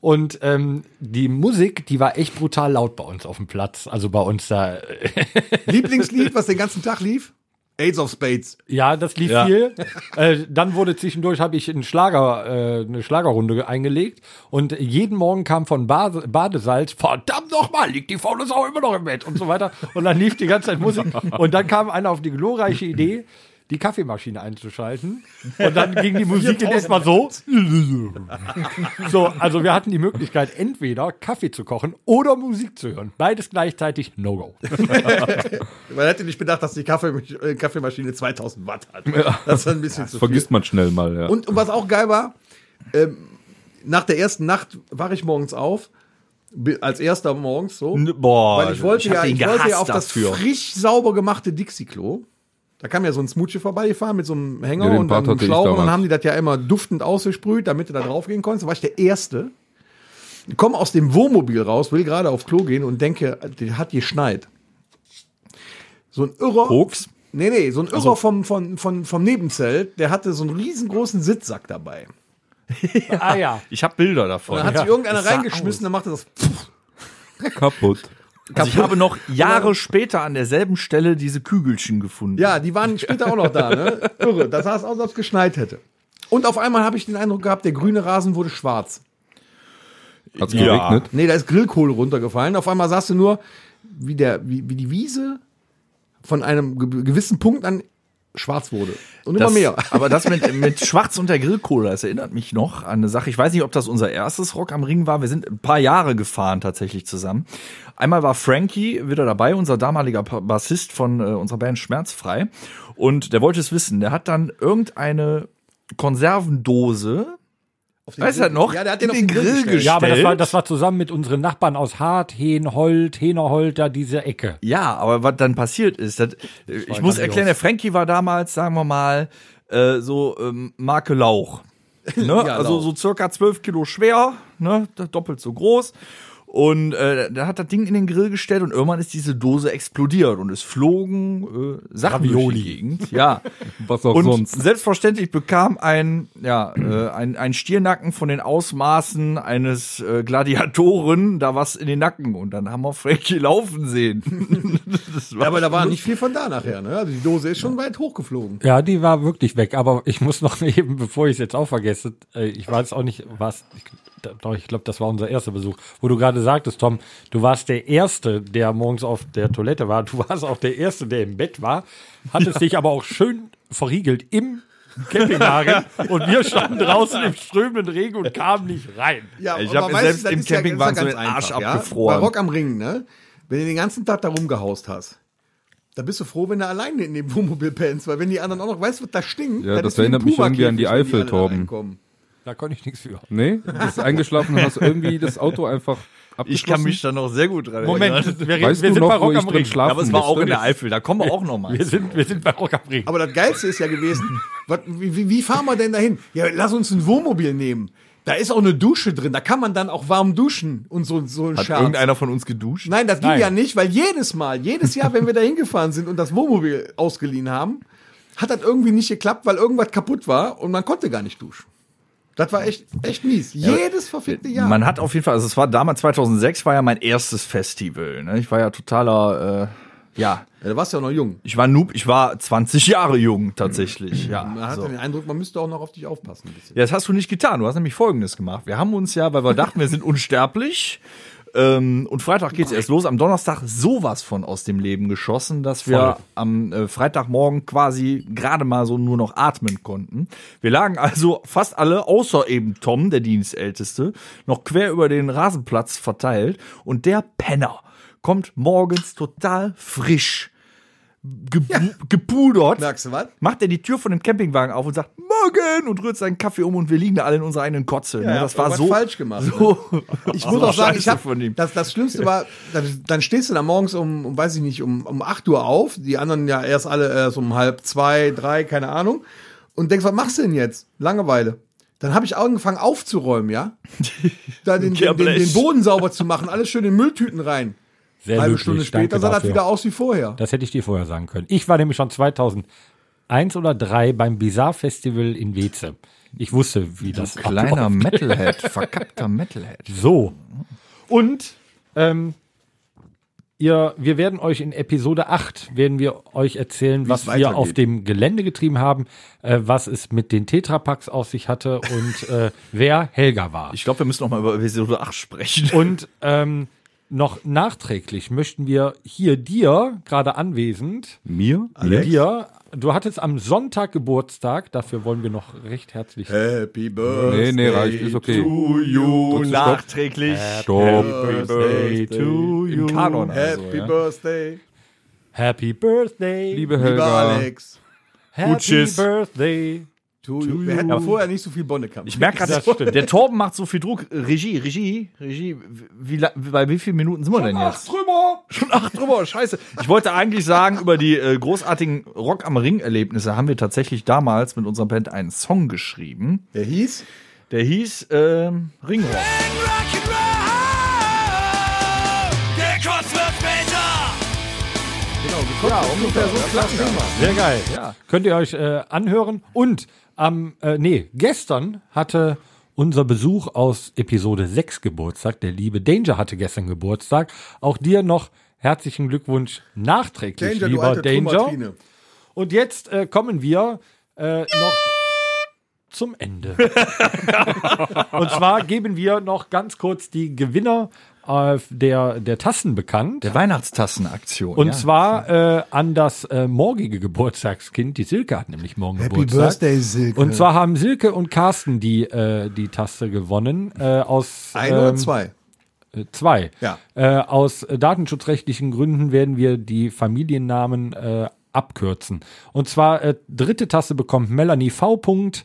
Und ähm, die Musik, die war echt brutal laut bei uns auf dem Platz. Also bei uns da. <laughs> Lieblingslied, was den ganzen Tag lief? Aids of Spades. Ja, das lief Ja. viel. äh, dann wurde zwischendurch habe ich einen Schlager, äh, eine Schlagerrunde eingelegt und jeden Morgen kam von Bade, Badesalz, verdammt nochmal, liegt die faule Sau immer noch im Bett und so weiter. Und dann lief die ganze Zeit Musik. Und dann kam einer auf die glorreiche Idee, die Kaffeemaschine einzuschalten. Und dann ging die Musik in etwa so. So, also wir hatten die Möglichkeit, entweder Kaffee zu kochen oder Musik zu hören. Beides gleichzeitig No-Go. <laughs> Man hätte nicht bedacht, dass die Kaffee, äh, Kaffeemaschine 2000 Watt hat. Das ist ein bisschen zu viel. Vergisst man schnell mal, ja. Und, und was auch geil war, ähm, nach der ersten Nacht wache ich morgens auf, als erster morgens so. Boah, Weil ich wollte hab ja, ich wollte ja auf das dafür. frisch sauber gemachte Dixie-Klo. Da kam ja so ein Smoochie vorbeigefahren mit so einem Hänger Ja, und dann einem Schlauch und dann haben die das ja immer duftend ausgesprüht, damit du da drauf gehen konntest. Da war ich der Erste. Ich komme aus dem Wohnmobil raus, will gerade auf Klo gehen und denke, der hat geschneit. So ein Irrer. Koks? Nee, nee, so ein Irrer vom, vom, vom, vom Nebenzelt, der hatte so einen riesengroßen Sitzsack dabei. <laughs> ah ja. Ich habe Bilder davon. Da hat sich irgendeiner reingeschmissen, dann machte das. Kaputt. Also ich habe noch Jahre später an derselben Stelle diese Kügelchen gefunden. Ja, die waren später auch noch da, ne? Irre. Das sah aus, als ob es geschneit hätte. Und auf einmal habe ich den Eindruck gehabt, der grüne Rasen wurde schwarz. Hat's Ja. geregnet? Nee, da ist Grillkohle runtergefallen. Auf einmal sahst du nur, wie, der, wie, wie die Wiese von einem ge gewissen Punkt an schwarz wurde. Und immer Das, mehr. <laughs> Aber das mit, mit <laughs> Schwarz und der Grillkohle, das erinnert mich noch an eine Sache. Ich weiß nicht, ob das unser erstes Rock am Ring war. Wir sind ein paar Jahre gefahren tatsächlich zusammen. Einmal war Frankie wieder dabei, unser damaliger Bassist von äh, unserer Band Schmerzfrei. Und der wollte es wissen. Der hat dann irgendeine Konservendose Auf den Weißt du noch? Ja, der hat den den den Grill Grill gestellt. gestellt. Ja, aber das war, das war zusammen mit unseren Nachbarn aus Hart, Heenhold, Henerhold, da diese Ecke. Ja, aber was dann passiert ist, das, äh, ich muss erklären, der Frankie war damals, sagen wir mal, äh, so ähm, Marke Lauch. <laughs> Ne? Ja, also laut. so circa 12 Kilo schwer, ne? doppelt so groß. Und äh, da hat das Ding in den Grill gestellt und irgendwann ist diese Dose explodiert und es flogen äh, Sachen durch Ravioli. die Gegend. Ja. <laughs> Was auch und sonst. selbstverständlich bekam ein, ja, äh, ein, ein Stiernacken von den Ausmaßen eines äh, Gladiatoren da was in den Nacken. Und dann haben wir Frankie laufen sehen. <laughs> das Ja, aber da war nicht viel von da nachher. Ne? Also die Dose ist schon weit hochgeflogen. Ja, die war wirklich weg. Aber ich muss noch <laughs> eben, bevor ich es jetzt auch vergesse, äh, ich weiß auch nicht, was. Ich, doch, ich glaube, das war unser erster Besuch, wo du gerade sagtest, Tom, du warst der Erste, der morgens auf der Toilette war. Du warst auch der Erste, der im Bett war, hattest dich aber auch schön verriegelt im Campingwagen <laughs> und wir standen draußen im strömenden Regen und kamen nicht rein. Ja, Ich aber hab mir weißt du, selbst im ist ja- ja Campingwagen so den Arsch einfach, abgefroren. Ja? Bei Rock am Ring, ne? Wenn du den ganzen Tag da rumgehaust hast, da bist du froh, wenn du alleine in dem Wohnmobil pennst, weil wenn die anderen auch noch, weißt du, was da stinkt? Ja, das erinnert mich irgendwie an die Eifel, Torben. Da konnte ich nichts für. Nee, du bist eingeschlafen und hast irgendwie das Auto einfach. Ich kann mich da noch sehr gut dran Moment, erinnern. wir, reden- Weißt wir du sind noch, bei wo Rock ich am Ring. schlafen Aber es war auch in der Eifel, da kommen wir auch noch mal. Wir sind, wir sind bei Rock am Ring. Aber das Geilste ist ja gewesen, was, wie, wie- wie fahren wir denn dahin? Ja, lass uns ein Wohnmobil nehmen. Da ist auch eine Dusche drin, da kann man dann auch warm duschen und so, so ein Hat Scherz. irgendeiner von uns geduscht? Nein, das ging Nein. ja nicht, weil jedes Mal, jedes Jahr, wenn wir da hingefahren sind und das Wohnmobil ausgeliehen haben, hat das irgendwie nicht geklappt, weil irgendwas kaputt war und man konnte gar nicht duschen. Das war echt, echt mies. Jedes verfickte Jahr. Man hat auf jeden Fall, also es war damals 2006, war ja mein erstes Festival. Ne? Ich war ja totaler, äh, ja, ja, da warst du ja noch jung. ich war Noob, ich war 20 Jahre jung tatsächlich. Ja, Man hat so. den Eindruck, man müsste auch noch auf dich aufpassen. Ein bisschen. ja, das hast du nicht getan. Du hast nämlich Folgendes gemacht. Wir haben uns ja, weil wir dachten, wir sind unsterblich. Ähm, und Freitag geht's erst los. Am Donnerstag sowas von aus dem Leben geschossen, dass wir Voll. am äh, Freitagmorgen quasi gerade mal so nur noch atmen konnten. Wir lagen also fast alle, außer eben Tom, der Dienstälteste, noch quer über den Rasenplatz verteilt. Und der Penner kommt morgens total frisch, gebu gepudert, Merkst du was? macht er die Tür von dem Campingwagen auf und sagt Morgen und rührt seinen Kaffee um und wir liegen da alle in unserer eigenen Kotze. ne? Das war so falsch gemacht, ne? So, <laughs> Ich <laughs> muss auch sagen, ich hab, von ihm. das, das Schlimmste war, dann, dann stehst du da morgens um, um, weiß ich nicht, um, um 8 Uhr auf, die anderen ja erst alle erst um halb zwei, drei, keine Ahnung, und denkst, was machst du denn jetzt? Langeweile. Dann habe ich angefangen aufzuräumen, ja? <laughs> Da den, den, den, den Boden sauber zu machen, alles schön in Mülltüten rein. Sehr Halbe löblich, Stunde später sah das wieder aus wie vorher. Das hätte ich dir vorher sagen können. Ich war nämlich schon 2001 oder 3 beim Bizarre Festival in Weze. Ich wusste, wie das Kleiner abläuft. Metalhead, <laughs> verkappter Metalhead. So. Und ähm, ihr, wir werden euch in Episode 8 werden wir euch erzählen, was wir auf dem Gelände getrieben haben, äh, was es mit den Tetrapacks auf sich hatte und äh, wer Helga war. Ich glaube, wir müssen noch mal über Episode 8 sprechen. Und ähm, noch nachträglich möchten wir hier dir, gerade anwesend, Mir? dir, du hattest am Sonntag Geburtstag, dafür wollen wir noch recht herzlich Happy Birthday. Nee, nee, reicht, ist okay. to you nachträglich. Stopp. Birthday to Im Kanon also, Happy ja. Birthday, Happy Birthday, Liebe lieber Helga. Alex. Happy. Birthday. To you. Wir hätten vorher nicht so viel Bonne gehabt. Ich merke gerade, der Torben macht so viel Druck. Regie, Regie, Regie. Wie, la- bei wie vielen Minuten sind wir denn jetzt? drüber. Schon acht drüber, scheiße. Ich wollte eigentlich sagen, über die äh, großartigen Rock am Ring-Erlebnisse haben wir tatsächlich damals mit unserer Band einen Song geschrieben. Der hieß, Der hieß ähm, Ringrock. ja, ungefähr so das. Sehr geil. Könnt ihr euch äh, anhören. Und am, äh, nee, gestern hatte unser Besuch aus Episode 6 Geburtstag. Der liebe Danger hatte gestern Geburtstag. Auch dir noch herzlichen Glückwunsch nachträglich, Danger, lieber Danger. Trümmertrine. Und jetzt äh, kommen wir äh, noch zum Ende. <laughs> Und zwar geben wir noch ganz kurz die Gewinner äh, der, der Tassen bekannt. Der Weihnachtstassenaktion. Und ja. zwar äh, an das äh, morgige Geburtstagskind. Die Silke hat nämlich morgen Happy Geburtstag. Birthday, Silke. Und zwar haben Silke und Carsten die, äh, die Tasse gewonnen. Äh, aus Ein oder ähm, zwei? äh, Zwei. Ja. Äh, aus datenschutzrechtlichen Gründen werden wir die Familiennamen äh, abkürzen. Und zwar äh, dritte Tasse bekommt Melanie V. Punkt.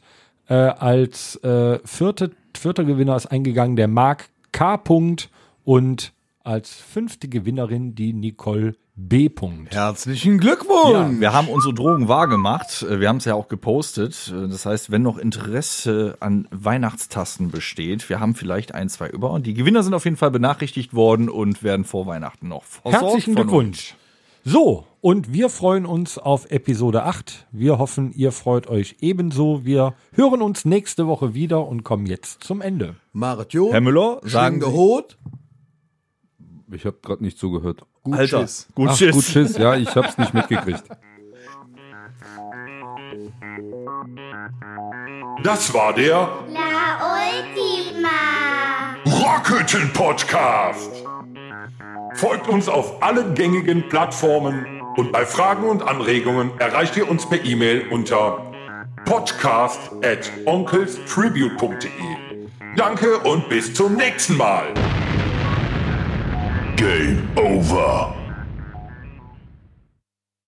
Äh, als äh, vierte, vierter Gewinner ist eingegangen der Marc K. Punkt. Und als fünfte Gewinnerin die Nicole B. Punkt. Herzlichen Glückwunsch. Ja, wir haben unsere Drogen wahrgemacht. Wir haben es ja auch gepostet. Das heißt, wenn noch Interesse an Weihnachtstasten besteht, wir haben vielleicht ein, zwei über. Und die Gewinner sind auf jeden Fall benachrichtigt worden und werden vor Weihnachten noch versorgt Herzlichen von Glückwunsch. So, und wir freuen uns auf Episode 8. Wir hoffen, ihr freut euch ebenso. Wir hören uns nächste Woche wieder und kommen jetzt zum Ende. Marit Jo. Herr Müller, sagen Sie-. Ich habe gerade nicht zugehört. Gut Alter, Schiss. gut Ach, Schiss. gut Schiss. Ja, ich hab's nicht mitgekriegt. Das war der La Ultima. Rockhütten Podcast. Folgt uns auf allen gängigen Plattformen und bei Fragen und Anregungen erreicht ihr uns per E-Mail unter podcast at onkelstribute.de. Danke und bis zum nächsten Mal. Game over.